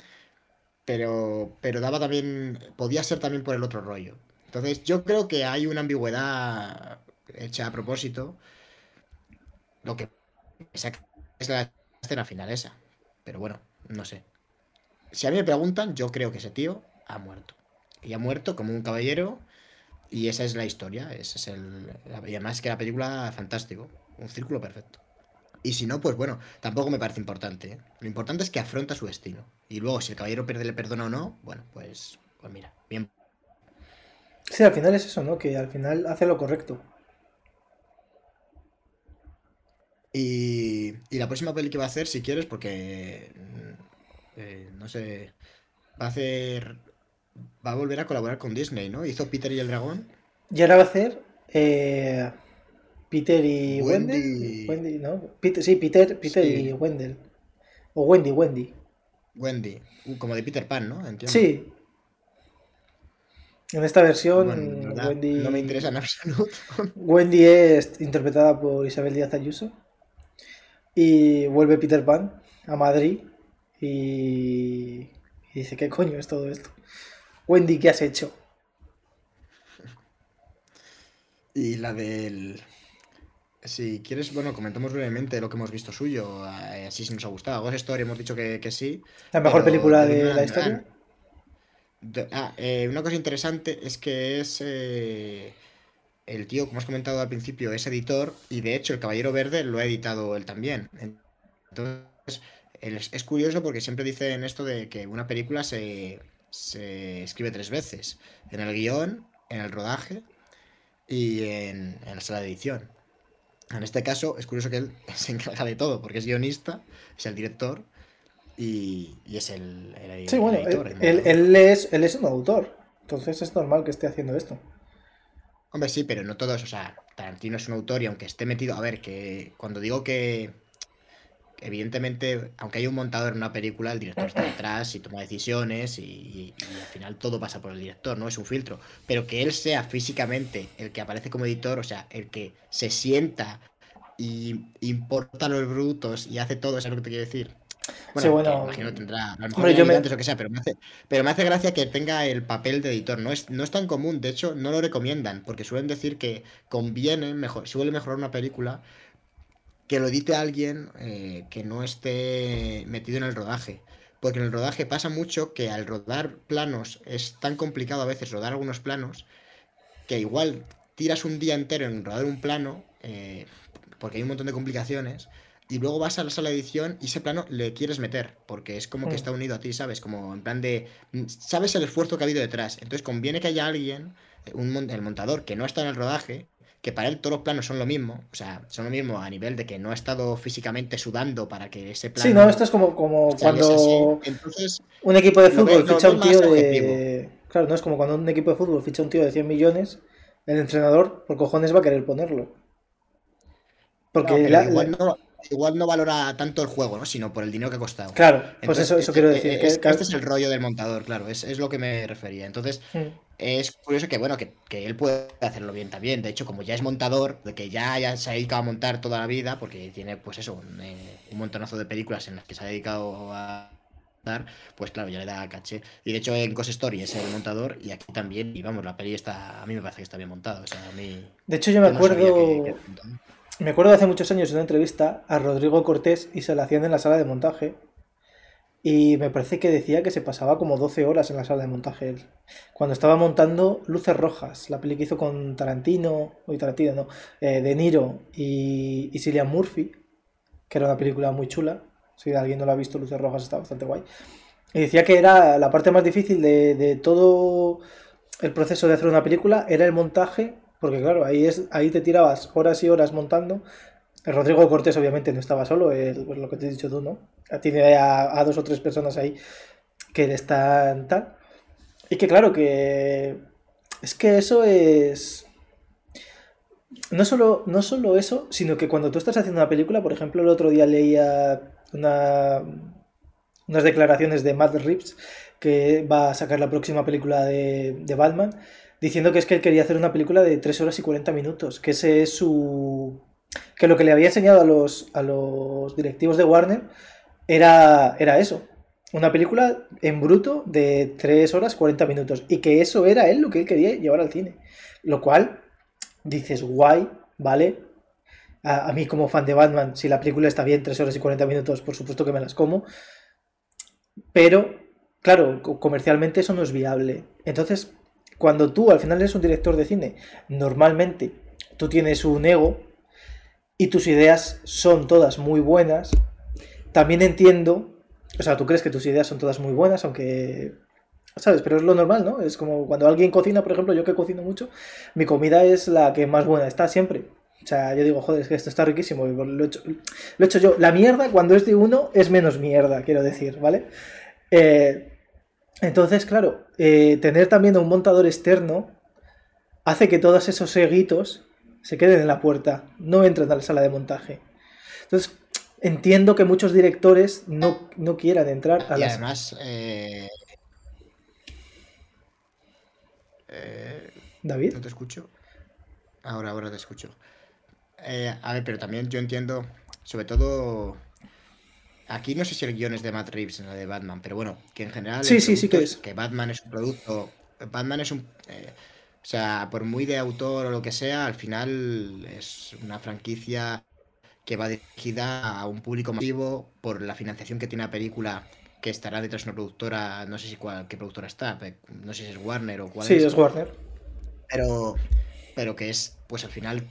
pero, pero daba también, podía ser también por el otro rollo. Entonces, yo creo que hay una ambigüedad hecha a propósito. Lo que es la escena final esa. Pero bueno, no sé. Si a mí me preguntan, yo creo que ese tío ha muerto. Y ha muerto como un caballero. Y esa es la historia. Ese es el. Y además que la película, fantástico. Un círculo perfecto. Y si no, pues bueno, tampoco me parece importante. ¿eh? Lo importante es que afronta su destino. Y luego, si el caballero pierde le perdona o no, bueno, pues, pues mira, bien Sí, al final es eso, ¿no? Que al final hace lo correcto. Y, y la próxima peli que va a hacer, si quieres, porque mm, eh, no sé, va a hacer, va a volver a colaborar con Disney, ¿no? Hizo Peter y el dragón. Y ahora va a hacer eh, Peter y Wendy. Wendy, ¿no? Peter, sí, Peter, Peter y Wendell. O Wendy, Wendy. Wendy, como de Peter Pan, ¿no? Entiendo. Sí, en esta versión, Wendy. No me interesa en absoluto. Wendy es interpretada por Isabel Díaz Ayuso. Y vuelve Peter Pan a Madrid. Y, dice: ¿Qué coño es todo esto? Wendy, ¿qué has hecho? Y la del. Si quieres, bueno, comentamos brevemente lo que hemos visto suyo. Eh, así si nos ha gustado. Ghost Story hemos dicho que, que sí. La mejor película de la historia. Ah, eh, una cosa interesante es que es eh, el tío, como has comentado al principio, es editor y de hecho el Caballero Verde lo ha editado él también. Entonces, es, curioso porque siempre dicen esto de que una película se, escribe tres veces, en el guion, en el rodaje y en, en la sala de edición. En este caso es curioso que él se encarga de todo porque es guionista, es el director y, es el, sí, bueno, Él, él, es, él es un autor. Entonces es normal que esté haciendo esto. Hombre, sí, pero no todos. O sea, Tarantino es un autor y aunque esté metido. A ver, que cuando digo que. Evidentemente, aunque hay un montador en una película, el director está detrás y toma decisiones y, al final todo pasa por el director, ¿no? Es un filtro. Pero que él sea físicamente el que aparece como editor, o sea, el que se sienta y importa los brutos y hace todo, ¿sabes lo que te quiero decir? Bueno, bueno... imagino tendrá, a lo mejor yo me... o que sea, pero me, hace, pero me hace gracia que tenga el papel de editor. No es, no es tan común, de hecho, no lo recomiendan, porque suelen decir que conviene, mejor, suele mejorar una película que lo edite alguien eh, que no esté metido en el rodaje. Porque en el rodaje pasa mucho que al rodar planos es tan complicado a veces rodar algunos planos que igual tiras un día entero en rodar un plano, eh, porque hay un montón de complicaciones, y luego vas a la sala de edición y ese plano le quieres meter, porque es como que está unido a ti, ¿sabes? Como en plan de... Mm, sabes el esfuerzo que ha habido detrás. Entonces conviene que haya alguien, eh, un, el montador, que no está en el rodaje, que para él todos los planos son lo mismo, o sea, son lo mismo a nivel de que no ha estado físicamente sudando para que ese plano... Sí, no, esto es como, como cuando Entonces, un equipo de fútbol ficha un tío de... Claro, no es como cuando un equipo de fútbol ficha un tío de 100 millones, el entrenador por cojones va a querer ponerlo. Porque igual, no, igual, no, valora tanto el juego, ¿no? sino por el dinero que ha costado. Claro, pues eso, eso quiero decir. este es el rollo del montador, claro, es, es lo que me refería. Entonces, mm es curioso que, bueno, que, él puede hacerlo bien también. De hecho, como ya es montador, de que ya, ya se ha dedicado a montar toda la vida, porque tiene, pues eso, un, eh, montonazo de películas en las que se ha dedicado a dar, pues claro, ya le da caché. Y de hecho, en Ghost Story es el montador, y aquí también, y vamos, la peli está, a mí me parece que está bien montada. O sea, a mí, de hecho, yo me acuerdo. me acuerdo de hace muchos años en una entrevista a Rodrigo Cortés y se la hacían en la sala de montaje y me parece que decía que se pasaba como 12 horas en la sala de montaje. Cuando estaba montando Luces Rojas, la peli que hizo con Tarantino, o Tarantino, no, eh, De Niro y, y Cillian Murphy, que era una película muy chula. Si alguien no la ha visto, Luces Rojas está bastante guay. Y decía que era la parte más difícil de, de todo el proceso de hacer una película, era el montaje, porque claro, ahí, es, ahí te tirabas horas y horas montando Rodrigo Cortés obviamente no estaba solo, pues lo que te he dicho tú, ¿no? Tiene a, dos o tres personas ahí que le están tal. Y que claro, que es que eso es... No solo, no solo eso, sino que cuando tú estás haciendo una película, por ejemplo, el otro día leía una, unas declaraciones de Matt Reeves, que va a sacar la próxima película de, de Batman, diciendo que es que él quería hacer una película de 3 horas y 40 minutos, que ese es su, que lo que le había enseñado a los, a los directivos de Warner era, era eso. Una película en bruto de 3 horas 40 minutos. Y que eso era él lo que él quería llevar al cine. Lo cual dices, guay, ¿vale? A, mí como fan de Batman, si la película está bien 3 horas y 40 minutos, por supuesto que me las como. Pero, claro, comercialmente eso no es viable. Entonces, cuando tú al final eres un director de cine, normalmente tú tienes un ego y tus ideas son todas muy buenas, también entiendo, o sea, tú crees que tus ideas son todas muy buenas, aunque, ¿sabes? Pero es lo normal, ¿no? Es como cuando alguien cocina, por ejemplo, yo que cocino mucho, mi comida es la que más buena está siempre. O sea, yo digo, joder, es que esto está riquísimo, lo he hecho, lo he hecho yo. La mierda, cuando es de uno, es menos mierda, quiero decir, ¿vale? Eh, entonces, claro, eh, tener también un montador externo hace que todos esos seguitos se queden en la puerta, no entran a la sala de montaje. Entonces, entiendo que muchos directores no, quieran entrar a y además, eh, eh, David. No te escucho. Ahora, ahora te escucho. Eh, a ver, pero también yo entiendo, sobre todo. Aquí no sé si el guion es de Matt Reeves la de Batman, pero bueno, que en general. Sí, sí, sí que es. Que Batman es un producto. Batman es un. O sea, por muy de autor o lo que sea, al final es una franquicia que va dirigida a un público masivo por la financiación que tiene la película que estará detrás de una productora, no sé si cuál, qué productora está, no sé si es Warner o cuál sí, es. Warner. Pero, pero que es, pues al final,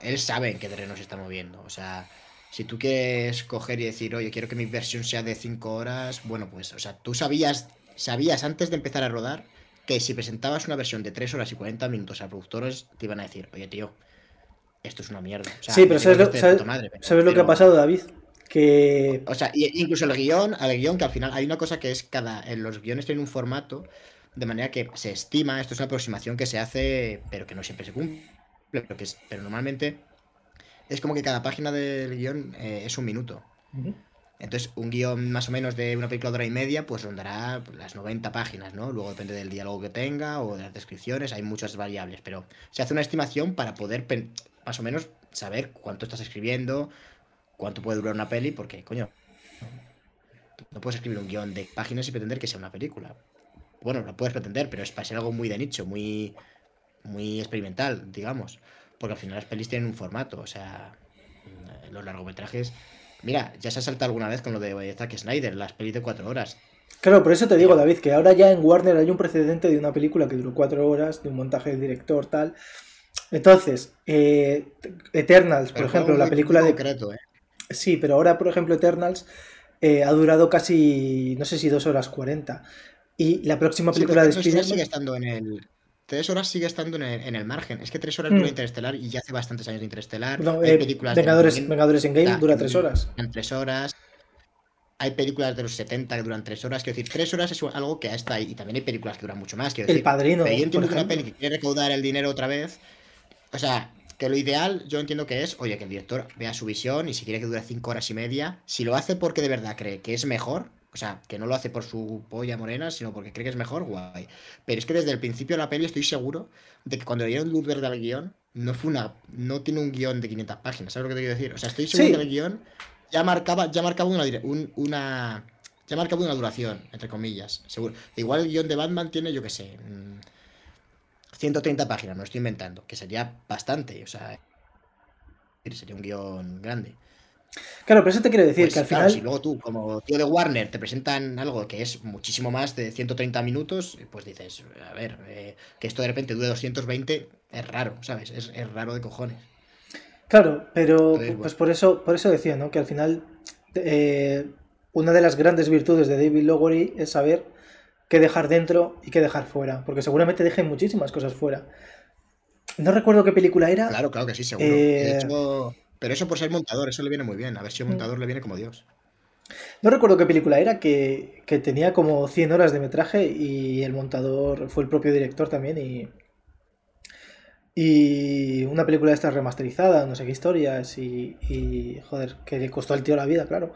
él sabe en qué terreno se está moviendo. O sea, si tú quieres coger y decir, oye, quiero que mi versión sea de 5 horas, bueno, pues, o sea, tú sabías, sabías antes de empezar a rodar que si presentabas una versión de 3 horas y 40 minutos a productores, te iban a decir, oye, tío, esto es una mierda. sí, pero ¿sabes, lo, que ha pasado, David? Que... O sea, incluso el guion, al guion, que al final hay una cosa que es cada... En los guiones tienen un formato, de manera que se estima, esto es una aproximación que se hace, pero que no siempre se cumple, pero, que pero normalmente es como que cada página del guion eh, es un minuto. Entonces, un guion más o menos de una película de hora y media, pues rondará las 90 páginas, ¿no? Luego depende del diálogo que tenga o de las descripciones, hay muchas variables, pero se hace una estimación para poder más o menos saber cuánto estás escribiendo, cuánto puede durar una peli, porque, coño, no puedes escribir un guion de páginas y pretender que sea una película. Bueno, lo puedes pretender, pero es para ser algo muy de nicho, muy, muy experimental, digamos. Porque al final las pelis tienen un formato, o sea, los largometrajes. Mira, ya se ha saltado alguna vez con lo de Zack Snyder, las pelis de cuatro horas. Claro, por eso te digo, David, que ahora ya en Warner hay un precedente de una película que duró cuatro horas, de un montaje del director, tal. Entonces, eh, Eternals, por ejemplo, la película de. Concreto, ¿eh? Sí, pero ahora, por ejemplo, Eternals eh, ha durado casi, no sé si dos horas cuarenta. Y la próxima película de Spider-Man. sigue estando en el. Tres horas sigue estando en el, margen. Es que tres horas dura hmm. Interestelar y ya hace bastantes años de Interestelar. hay eh, películas Vengadores, Vengadores en Game dura tres horas. En tres horas. Hay películas de los 70 que duran tres horas. Quiero decir, tres horas es algo que está ahí. Y también hay películas que duran mucho más. Quiero el Padrino. Pero yo entiendo que una peli que quiere recaudar el dinero otra vez. O sea, que lo ideal yo entiendo que es, oye, que el director vea su visión y si quiere que dure cinco horas y media, si lo hace porque de verdad cree que es mejor, o sea, que no lo hace por su polla morena, sino porque cree que es mejor, guay. Pero es que desde el principio de la peli estoy seguro de que cuando le dieron luz verde al guion, no fue una. No tiene un guion de 500 páginas, ¿sabes lo que te quiero decir? O sea, estoy seguro que el guion ya marcaba, ya marcaba una, una. Ya marcaba una duración, entre comillas, seguro. Igual el guion de Batman tiene, yo qué sé. 130 mm, páginas, me lo estoy inventando, que sería bastante, o sea. Sería un guion grande. Claro, pero eso te quiero decir pues que al final. Si luego tú, como tío de Warner, te presentan algo que es muchísimo más de 130 minutos, pues dices, a ver, eh, que esto de repente dure 220 es raro, ¿sabes? Es, raro de cojones. Claro, pero pues por eso, por eso decía, ¿no? Que al final eh, una de las grandes virtudes de David Lowery es saber qué dejar dentro y qué dejar fuera, porque seguramente dejen muchísimas cosas fuera. No recuerdo qué película era. Claro, claro que sí, seguro. De eh, hecho, pero eso por ser montador, eso le viene muy bien. A ver si un mm. montador le viene como Dios. No recuerdo qué película era, que, tenía como 100 horas de metraje y el montador fue el propio director también y... Y una película de estas remasterizada, no sé qué historias y, y joder, que le costó al tío la vida, claro.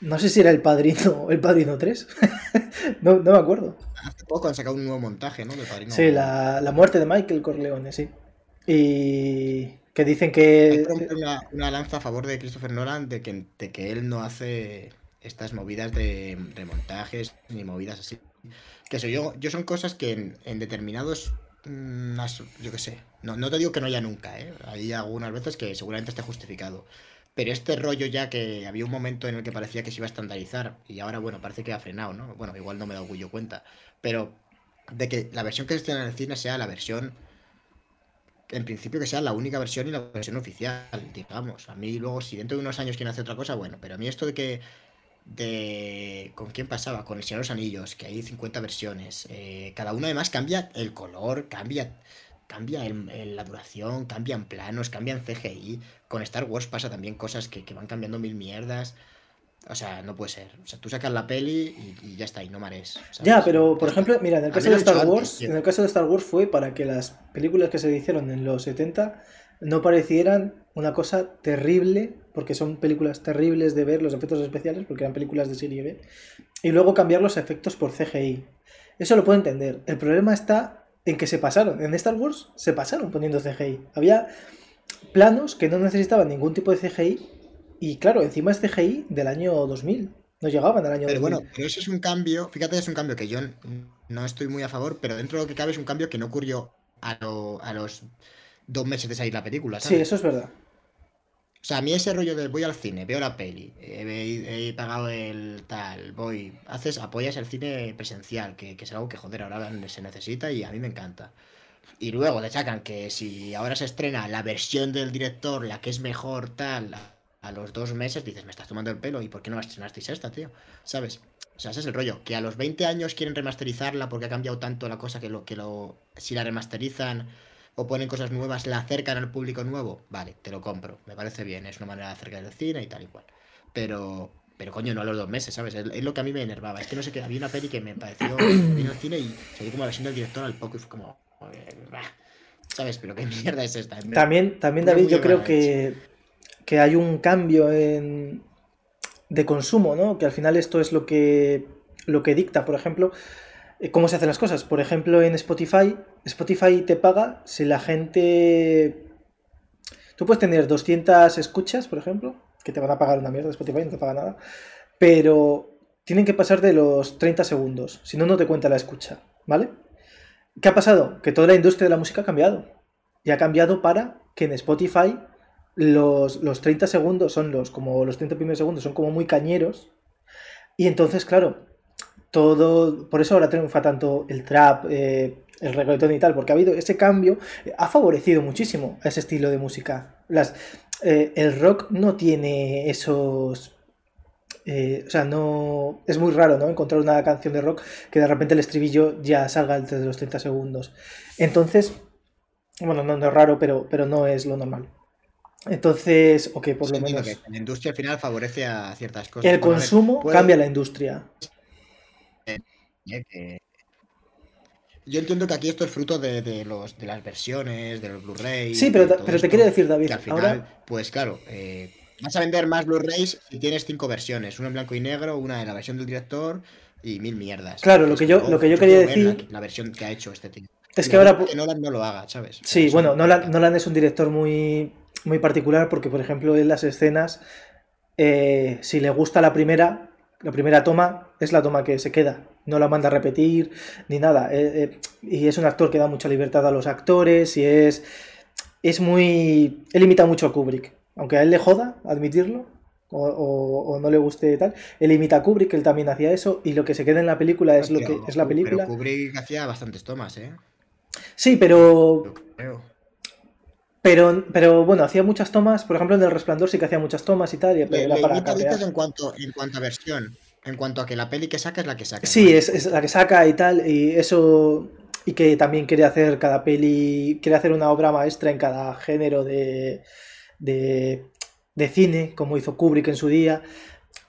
No sé si era el Padrino, el Padrino 3. no, me acuerdo. Hace poco han sacado un nuevo montaje, ¿no? Sí, la, la, muerte de Michael Corleone, sí. Y, que dicen que. Una, lanza a favor de Christopher Nolan de que, que él no hace estas movidas de remontajes ni movidas así. Que soy yo, yo son cosas que en, determinados. Mm, yo qué sé. No, no te digo que no haya nunca, ¿eh? Hay algunas veces que seguramente esté justificado. Pero este rollo ya que había un momento en el que parecía que se iba a estandarizar y ahora, bueno, parece que ha frenado, ¿no? Bueno, igual no me da orgullo cuenta. Pero de que la versión que se estrena en el cine sea la versión en principio que sea la única versión y la versión oficial, digamos. A mí luego, si dentro de unos años quieren hacer otra cosa, bueno, pero a mí esto de que... De... ¿Con quién pasaba? Con el Señor de los Anillos, que hay 50 versiones. Eh, cada una además cambia el color, cambia cambia la duración, cambian planos, cambian CGI. Con Star Wars pasa también cosas que, que van cambiando mil mierdas. O sea, no puede ser. O sea, tú sacas la peli y, ya está, y no mares. Ya, pero por ejemplo, mira, en el caso de Star Wars, en el caso de Star Wars fue para que las películas que se hicieron en los 70 no parecieran una cosa terrible, porque son películas terribles de ver los efectos especiales, porque eran películas de serie B, y luego cambiar los efectos por CGI. Eso lo puedo entender. El problema está en que se pasaron. En Star Wars se pasaron poniendo CGI. Había planos que no necesitaban ningún tipo de CGI y claro, encima es CGI del año 2000. No llegaban al año pero bueno, pero eso es un cambio, fíjate, es un cambio que yo no estoy muy a favor, pero dentro de lo que cabe es un cambio que no ocurrió a, los dos meses de salir la película. Sí, eso es verdad. O sea, a mí ese rollo de voy al cine, veo la peli, he, pagado el tal, voy, haces, apoyas el cine presencial, que, que, es algo que, joder, ahora se necesita y a mí me encanta. Y luego le sacan que si ahora se estrena la versión del director, la que es mejor, tal, a los dos meses dices, me estás tomando el pelo, ¿y por qué no la estrenasteis esta, tío? ¿Sabes? O sea, ese es el rollo. Que a los 20 años quieren remasterizarla porque ha cambiado tanto la cosa que lo que lo. Si la remasterizan o ponen cosas nuevas, la acercan al público nuevo. Vale, te lo compro. Me parece bien. Es una manera de acercar el cine y tal y cual. Pero. Pero coño, no a los dos meses, ¿sabes? Es, lo que a mí me enervaba. Es que no sé qué. Había una peli que me pareció. Vino al cine y salí como la versión del director al poco y fue como. ¿Sabes? Pero qué mierda es esta. También, también David, yo creo que que hay un cambio en, de consumo, ¿no? Que al final esto es lo que, lo que dicta, por ejemplo, eh, cómo se hacen las cosas. Por ejemplo, en Spotify, Spotify te paga si la gente... Tú puedes tener 200 escuchas, por ejemplo, que te van a pagar una mierda, Spotify no te paga nada, pero tienen que pasar de los 30 segundos, si no, no te cuenta la escucha, ¿vale? ¿Qué ha pasado? Que toda la industria de la música ha cambiado. Y ha cambiado para que en Spotify los, los 30 segundos son los, como los 30 primeros segundos son como muy cañeros. Y entonces, claro, todo, por eso ahora triunfa tanto el trap, eh, el reggaetón y tal, porque ha habido ese cambio, ha favorecido muchísimo ese estilo de música. Las, eh, el rock no tiene esos eh, o sea, no. Es muy raro, ¿no? Encontrar una canción de rock que de repente el estribillo ya salga antes de los 30 segundos. Entonces, bueno, no, es raro, pero, pero no es lo normal. Entonces, ok, por lo menos. la industria al final favorece a ciertas cosas. El consumo cambia la industria. Eh, yo entiendo que aquí esto es fruto de, los, de las versiones, de los Blu-ray. Sí, pero, pero te quiero decir, David. al final, pues claro, eh, Vas a vender más Blu-rays si tienes cinco versiones, una en blanco y negro, una de la versión del director y mil mierdas. Claro, lo que yo, lo que yo quería decir. La, versión que ha hecho este tío. Es que ahora. Que Nolan no lo haga, ¿sabes? Sí, bueno, Nolan, es un director muy, muy particular porque, por ejemplo, en las escenas, eh, si le gusta la primera, la primera toma es la toma que se queda. No la manda a repetir ni nada. Eh, eh, y es un actor que da mucha libertad a los actores y es. Es muy. Él imita mucho a Kubrick aunque a él le joda admitirlo, o, no le guste tal, él imita a Kubrick, él también hacía eso, y lo que se queda en la película es lo que es la película. Pero Kubrick hacía bastantes tomas, ¿eh? Sí, pero. Pero, pero bueno, hacía muchas tomas, por ejemplo en El Resplandor sí que hacía muchas tomas y tal. Y le, en cuanto, en cuanto a versión, en cuanto a que la peli que saca es la que saca. Sí, es, es, la que saca y tal, y eso. Y que también quiere hacer cada peli, quiere hacer una obra maestra en cada género de, de, cine, como hizo Kubrick en su día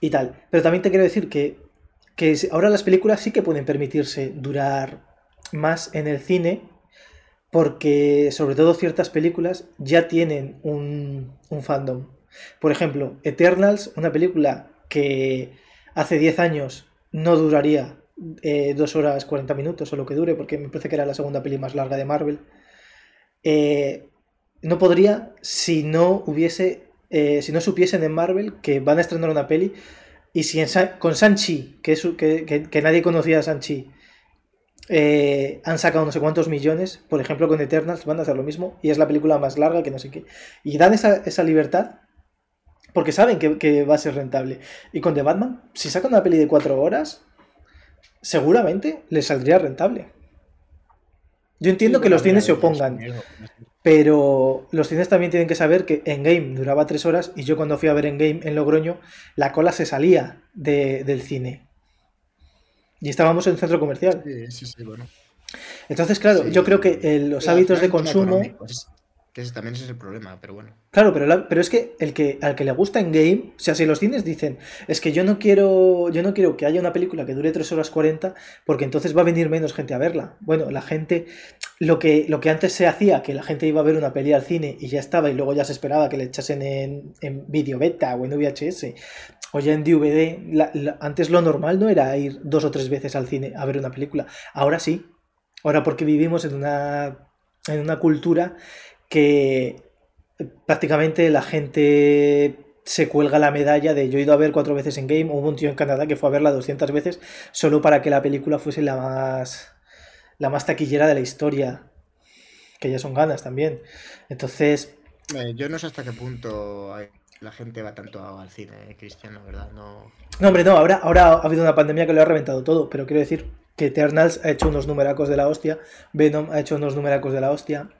y tal. Pero también te quiero decir que, ahora las películas sí que pueden permitirse durar más en el cine porque sobre todo ciertas películas ya tienen un, fandom. Por ejemplo, Eternals, una película que hace 10 años no duraría eh, 2 horas 40 minutos o lo que dure, porque me parece que era la segunda peli más larga de Marvel. Eh, no podría si no hubiese, eh, si no supiesen en Marvel que van a estrenar una peli y si con Sanchi, que, que, nadie conocía a Sanchi, eh, han sacado no sé cuántos millones, por ejemplo con Eternals van a hacer lo mismo y es la película más larga que no sé qué. Y dan esa, esa libertad porque saben que, que, va a ser rentable. Y con The Batman, si sacan una peli de cuatro horas, seguramente les saldría rentable. Yo entiendo que los cines se opongan. Pero los cines también tienen que saber que Endgame duraba tres horas y yo cuando fui a ver Endgame en Logroño, la cola se salía del cine. Y estábamos en un centro comercial. Sí, sí, sí, bueno. Entonces, claro, yo creo que los hábitos de consumo ese también ese es el problema, pero bueno. Claro, pero, pero es que el que al que le gusta en game, o sea, si los cines dicen, es que yo no quiero, yo no quiero que haya una película que dure 3 horas 40, porque entonces va a venir menos gente a verla. Bueno, la gente, lo que, lo que antes se hacía, que la gente iba a ver una peli al cine y ya estaba, y luego ya se esperaba que le echasen en, en video beta o en VHS, o ya en DVD, antes lo normal no era ir dos o tres veces al cine a ver una película. Ahora sí. Ahora porque vivimos en una, en una cultura que prácticamente la gente se cuelga la medalla de yo he ido a ver cuatro veces en game, hubo un tío en Canadá que fue a verla 200 veces solo para que la película fuese la más la más taquillera de la historia, que ya son ganas también. Entonces, yo no sé hasta qué punto la gente va tanto al cine, eh, Cristiano, ¿verdad? No... no, hombre, no, ahora, ahora ha habido una pandemia que lo ha reventado todo, pero quiero decir que Eternals ha hecho unos numeracos de la hostia, Venom ha hecho unos numeracos de la hostia,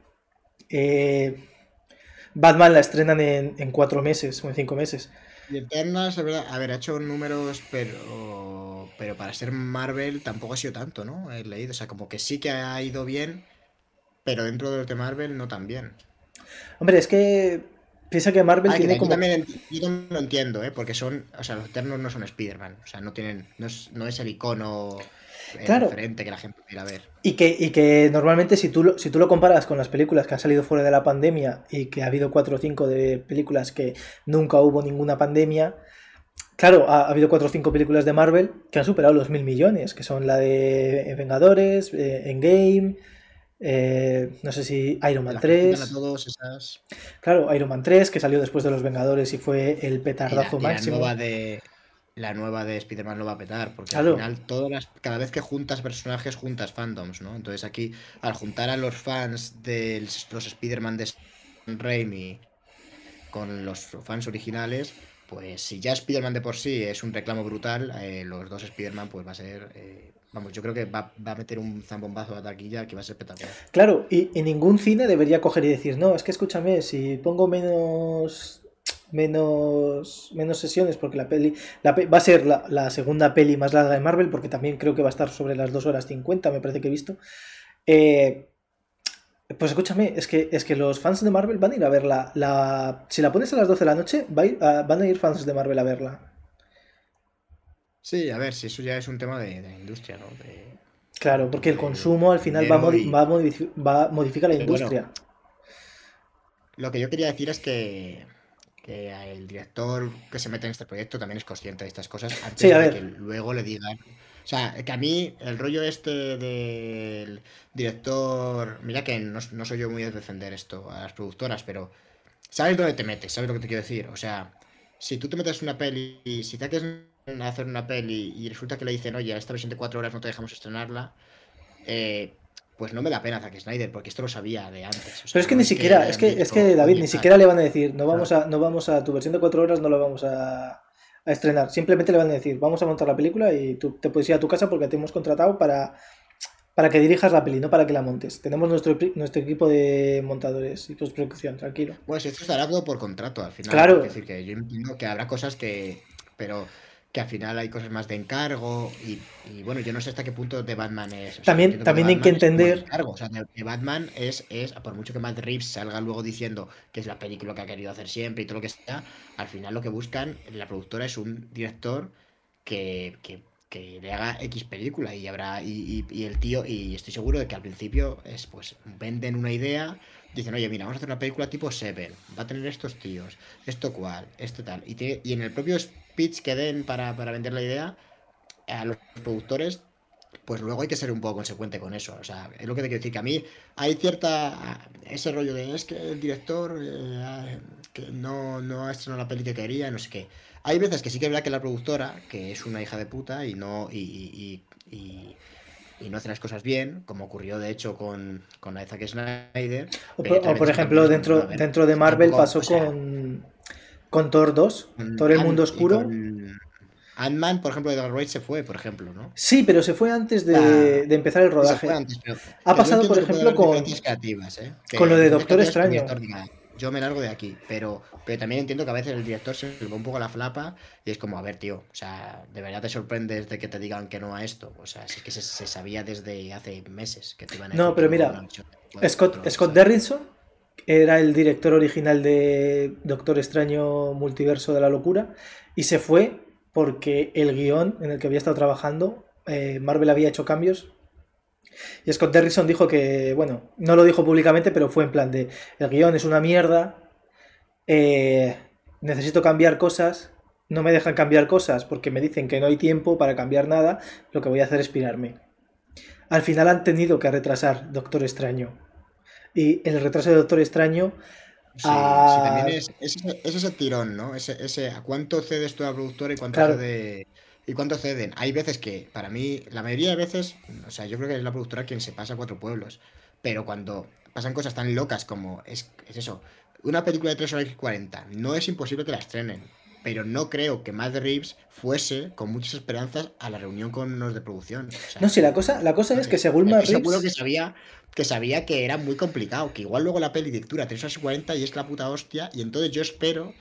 eh, Batman la estrenan en, cuatro meses o en cinco meses. Y Eternals, a ver, ha hecho números, pero, pero para ser Marvel tampoco ha sido tanto, ¿no? He leído, o sea, como que sí que ha ido bien, pero dentro de los de Marvel no tan bien. Hombre, es que piensa que Marvel tiene como... También, yo también lo entiendo, ¿eh? Porque son, o sea, los Eternos no son Spider-Man, o sea, no tienen, no es, no es el icono claro. que la gente quiera ver. Y que, y que normalmente si tú, si tú lo comparas con las películas que han salido fuera de la pandemia y que ha habido cuatro o cinco de películas que nunca hubo ninguna pandemia, claro, ha, habido cuatro o cinco películas de Marvel que han superado los mil millones, que son la de Vengadores, eh, Endgame... Eh, no sé si Iron Man 3. Claro, Iron Man 3, que salió después de Los Vengadores y fue el petardazo máximo. La nueva de, la nueva de Spider-Man lo va a petar, porque Claro. al final todas las, cada vez que juntas personajes, juntas fandoms, ¿no? Entonces aquí, al juntar a los fans de los Spider-Man de Sam Raimi con los fans originales, pues si ya Spider-Man de por sí es un reclamo brutal, eh, los dos Spider-Man pues va a ser... eh, vamos, yo creo que va, a meter un zambombazo a taquilla que va a ser espectacular. Claro, y, y ningún cine debería coger y decir, no, es que escúchame, si pongo menos menos menos sesiones porque la peli la va a ser la, segunda peli más larga de Marvel porque también creo que va a estar sobre las 2 horas 50 me parece que he visto Eh, pues escúchame es que es que los fans de Marvel van a ir a verla la, si la pones a las 12 de la noche va a ir- a- van a ir fans de Marvel a verla Sí, a ver, si eso ya es un tema de, de la industria, ¿no? De- claro porque el de consumo al final va a, modi- modifi- modificar la bueno, industria Lo que yo quería decir es que, que el director que se mete en este proyecto también es consciente de estas cosas antes Sí, a de ver. que luego le digan. O sea, que a mí el rollo este del director. Mira que no, no soy yo muy de defender esto a las productoras, pero sabes dónde te metes, sabes lo que te quiero decir. O sea, si tú te metes una peli, y si te quieres hacer una peli y resulta que le dicen, oye, a esta versión de cuatro horas no te dejamos estrenarla, eh, pues no me da pena Zack Snyder, porque esto lo sabía de antes. O sea, Pero es que no ni siquiera, es que, es que David, "Oye, ni tal". siquiera le van a decir, no vamos a, no vamos a, tu versión de cuatro horas no la vamos a, a estrenar. Simplemente le van a decir, vamos a montar la película y tú te puedes ir a tu casa porque te hemos contratado para, para que dirijas la peli, no para que la montes. Tenemos nuestro, nuestro equipo de montadores y postproducción, tranquilo. Pues esto estará todo por contrato al final. Claro. Es decir, que yo entiendo que habrá cosas que. Pero que al final hay cosas más de encargo. Y, y bueno, yo no sé hasta qué punto de Batman es. o También- también hay que entender- encargo, O sea, de, de Batman es, es. Por mucho que Matt Reeves salga luego diciendo que es la película que ha querido hacer siempre y todo lo que sea. Al final lo que buscan la productora es un director que. que que le haga X película y habrá y, y- y el tío y estoy seguro de que al principio es pues venden una idea dicen, oye, mira, vamos a hacer una película tipo Seven, va a tener estos tíos, esto cual, esto tal. Y, te- y en el propio speech que den para, para vender la idea, a los productores, pues luego hay que ser un poco consecuente con eso. O sea, es lo que te quiero decir, que a mí hay cierta. ese rollo de es que el director eh, que no, no ha estrenado la peli que quería, no sé qué. Hay veces que sí que es verdad que la productora, que es una hija de puta y no. y, y- y- y- no hace las cosas bien, como ocurrió de hecho con, con Zack Snyder. O otras o, por ejemplo, dentro, dentro de Marvel pasó o sea, con, con Thor 2, con Thor el Ant- mundo oscuro. Ant-Man, por ejemplo, de Dark Wraith se fue, por ejemplo, ¿no? Sí, pero se fue antes de, Ah, de empezar el Se rodaje. fue antes, pero- Ha pasado, por ejemplo, con- creativas, ¿eh? Que con lo de diferencias Doctor Extraño. yo me largo de aquí, pero, pero también entiendo que a veces el director se le va un poco la flapa y es como, a ver, tío, o sea, de verdad te sorprendes de que te digan que no a esto. O sea, es que se, se sabía desde hace meses que te iban a No, pero mira, Scott, Scott. Derrickson era el director original de Doctor Extraño Multiverso de la Locura y se fue porque el guion en el que había estado trabajando, eh, Marvel había hecho cambios. Y Scott Derrickson dijo que, bueno, no lo dijo públicamente, pero fue en plan de, el guion es una mierda, eh, necesito cambiar cosas, no me dejan cambiar cosas porque me dicen que no hay tiempo para cambiar nada, lo que voy a hacer es pirarme. Al final han tenido que retrasar Doctor Extraño. Y el retraso de Doctor Extraño. Sí, sí, también es, es, ese- es ese tirón, ¿no? Ese, ese, ¿a cuánto cedes tú a productora y cuánto Claro. cede y cuánto ceden? Hay veces que, para mí, la mayoría de veces, o sea, yo creo que es la productora quien se pasa a cuatro pueblos. Pero cuando pasan cosas tan locas como es, es eso, una película de 3 horas y 40, no es imposible que la estrenen. Pero no creo que Matt Reeves fuese con muchas esperanzas a la reunión con los de producción. O sea, No, sí, la cosa, la cosa es que según Matt Estoy seguro que Reeves. sabía, que sabía que era muy complicado, que igual luego la peli dura 3 horas y 40 y es la puta hostia, y entonces yo espero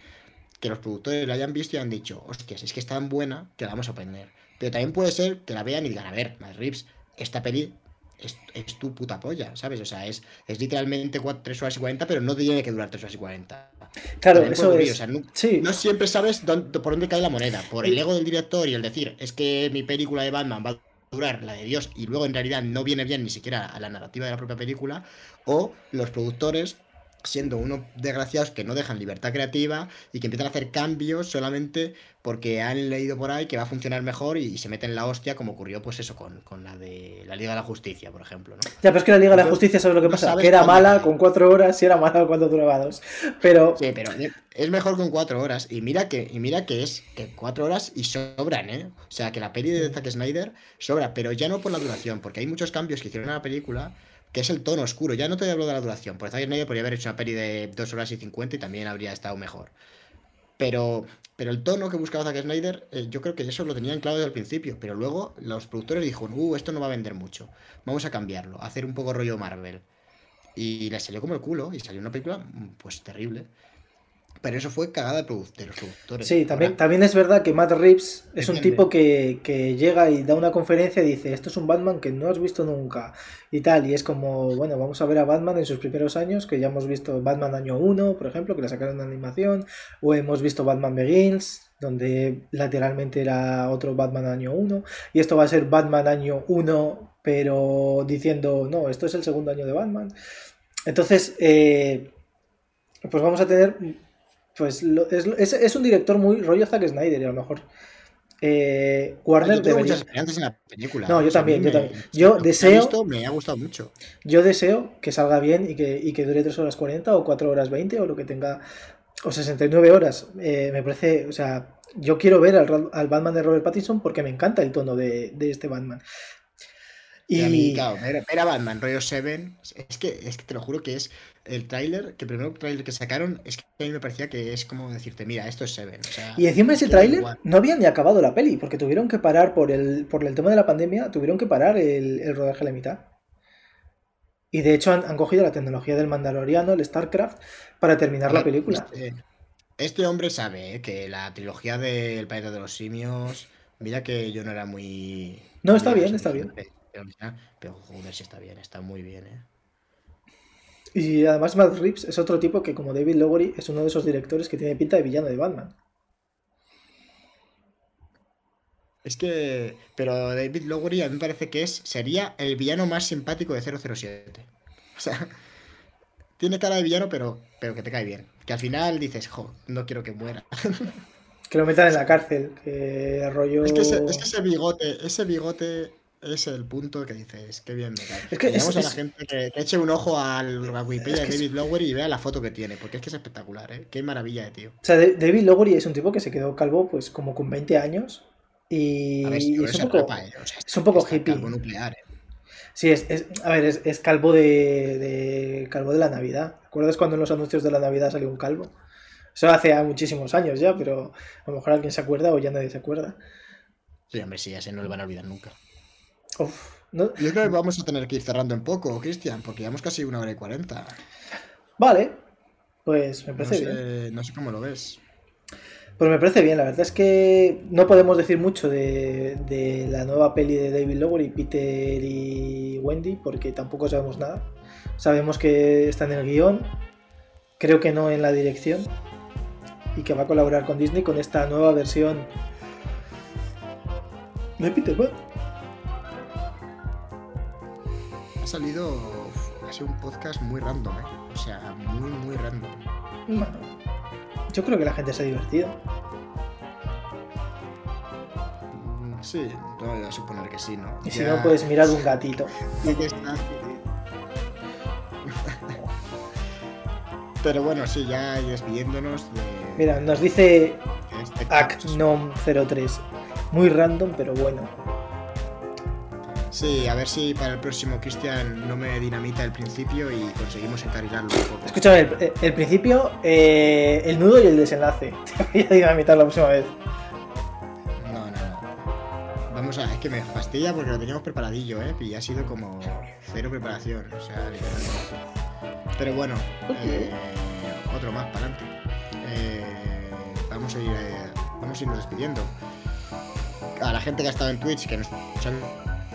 que los productores la hayan visto y hayan dicho, hostias, es que es tan buena que la vamos a poner. Pero también puede ser que la vean y digan, a ver, Matt Reeves, esta peli es, es tu puta polla, ¿sabes? O sea, es, es literalmente 3 horas y 40, pero no tiene que durar 3 horas y 40. Claro, eso es. o sea, no, Sí, no siempre sabes dónde- por dónde cae la moneda. Por el ego del director y el decir, es que mi película de Batman va a durar la de Dios y luego en realidad no viene bien ni siquiera a la narrativa de la propia película. O los productores siendo unos desgraciados que no dejan libertad creativa y que empiezan a hacer cambios solamente porque han leído por ahí que va a funcionar mejor y, se meten la hostia, como ocurrió, pues eso, con, la de la Liga de la Justicia, por ejemplo. ¿no? Ya, pero es que la Liga de la Justicia, ¿sabes lo que pasa? que era mala con cuatro horas y era mala cuando duraba dos. Pero... Sí, pero es mejor con cuatro horas. Y mira que, y mira que es que cuatro horas y sobran, ¿eh? O sea, que la peli de Zack Snyder sobra, pero ya no por la duración, porque hay muchos cambios que hicieron en la película que es el tono oscuro. Ya no te hablo de la duración, porque Zack Snyder podría haber hecho una peli de 2 horas y 50 y también habría estado mejor. Pero, pero el tono que buscaba Zack Snyder, eh, yo creo que eso lo tenían claro desde el principio. Pero luego los productores dijeron, uh, esto no va a vender mucho. Vamos a cambiarlo, a hacer un poco rollo Marvel. Y le salió como el culo y salió una película, pues terrible. Pero eso fue cagada de, los productores. Sí, también, también es verdad que Matt Reeves es un tipo que, llega y da una conferencia y dice, esto es un Batman que no has visto nunca y tal. Y es como, bueno, vamos a ver a Batman en sus primeros años, que ya hemos visto Batman año 1, por ejemplo, que le sacaron una animación, o hemos visto Batman Begins, donde lateralmente era otro Batman año 1, y esto va a ser Batman año 1, pero diciendo, no, esto es el segundo año de Batman. Entonces, eh, pues vamos a tener pues es, es, un director muy rollo Zack Snyder, a lo mejor. Eh, Warner tengo muchas esperanzas en la película. No, yo también, yo también. Yo deseo. me ha gustado mucho. Yo deseo que salga bien y que, y que dure 3 horas 40 o 4 horas 20 o lo que tenga. O 69 horas. Eh, me parece. O sea, yo quiero ver al, al, Batman de Robert Pattinson porque me encanta el tono de, de este Batman. Y, a mí, claro, era, Batman, rollo Seven. Es que, es que te lo juro que es el tráiler, que el primer tráiler que sacaron, es que a mí me parecía que es como decirte, mira, esto es Seven. y encima ese tráiler no habían ni acabado la peli, porque tuvieron que parar por el, por el tema de la pandemia, tuvieron que parar el, rodaje a la mitad. Y de hecho han, cogido la tecnología del Mandaloriano, el StarCraft, para terminar la película. Este, este, hombre sabe ¿eh? que la trilogía del País de los Simios, mira que yo no era muy... No, está bien, está bien. Pero, joder, si está bien, está muy bien, ¿eh? Y además Matt Reeves es otro tipo que como David Lowery es uno de esos directores que tiene pinta de villano de Batman. Es que... Pero David Lowery a mí me parece que es sería el villano más simpático de 007. O sea, tiene cara de villano, pero, pero que te cae bien. Que al final dices, jo, no quiero que muera. Que lo metan en la cárcel, que rollo... Es que ese, es que ese bigote, ese bigote es el punto que dices, qué bien me cae. Es que a la gente que, eche un ojo al Wikipedia de David Lowery y vea la foto que tiene, porque es que es espectacular, ¿eh? Qué maravilla de tío. O sea, David Lowery es un tipo que se quedó calvo pues como con 20 años y, es, un poco, ¿eh? es un poco hippie. Calvo nuclear, ¿eh? Sí, es, a ver, es, calvo de, de, calvo de la Navidad. ¿Recuerdas cuando en los anuncios de la Navidad salió un calvo? Eso hace muchísimos años ya, pero a lo mejor alguien se acuerda o ya nadie se acuerda. Sí, hombre, sí, ya se no le van a olvidar nunca. Yo creo que vamos a tener que ir cerrando un poco, Cristian, porque llevamos casi una hora y cuarenta. Vale, pues me parece bien. No sé cómo lo ves. Pues me parece bien, la verdad es que no podemos decir mucho de, la nueva peli de David Lowery, Peter y Wendy, porque tampoco sabemos nada. Sabemos que está en el guion, creo que no en la dirección, y que va a colaborar con Disney con esta nueva versión de Peter Pan. Ha salido. Ha sido un podcast muy random, ¿eh? O sea, muy, muy random. Bueno, yo creo que la gente se ha divertido. Mm, sí, voy a suponer que sí, ¿no? Y si no, puedes mirar un gatito. Pero bueno, sí, ya despidiéndonos de. Mira, nos dice este Acnom03. Muy random, pero bueno. Sí, a ver si para el próximo Cristian no me dinamita el principio y conseguimos encarrilarlo un poco. Escúchame, el, principio, eh, el nudo y el desenlace. Te voy a dinamitar la próxima vez. No, no, no. Vamos a. Es que me fastidia porque lo teníamos preparadillo, ¿eh? Y ha sido como cero preparación. O sea, literalmente. Pero bueno, eh, otro más para adelante. Eh, vamos a ir. vamos a irnos despidiendo. A la gente que ha estado en Twitch, que nos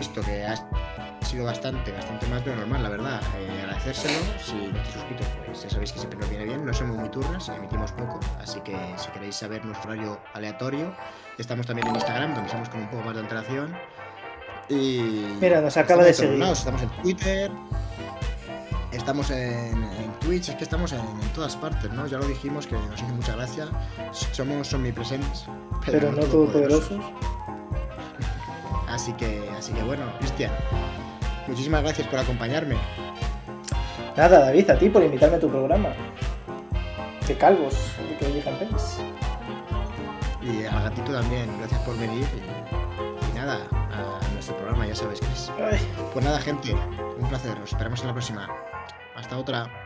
esto que ha sido bastante, bastante más de lo normal, la verdad. Eh, agradecérselo. Si no estáis suscritos, pues ya sabéis que siempre nos viene bien. No somos muy turnas, emitimos poco. Así que si queréis saber nuestro horario aleatorio, estamos también en Instagram, donde estamos con un poco más de antelación. Y. Mira, nos acaba de seguir. estamos en Twitter. Estamos en, Twitch, es que estamos en, todas partes, ¿no? Ya lo dijimos que nos hizo mucha gracia. Somos omnipresentes, pero, pero no todopoderosos. Así que, así que bueno, Cristian, muchísimas gracias por acompañarme. Nada, David, a ti por invitarme a tu programa. De calvos, que elijan. Y al gatito también, gracias por venir. Y, nada, a nuestro programa, ya sabes que es. Pues nada, gente, un placer. Os esperamos en la próxima. Hasta otra.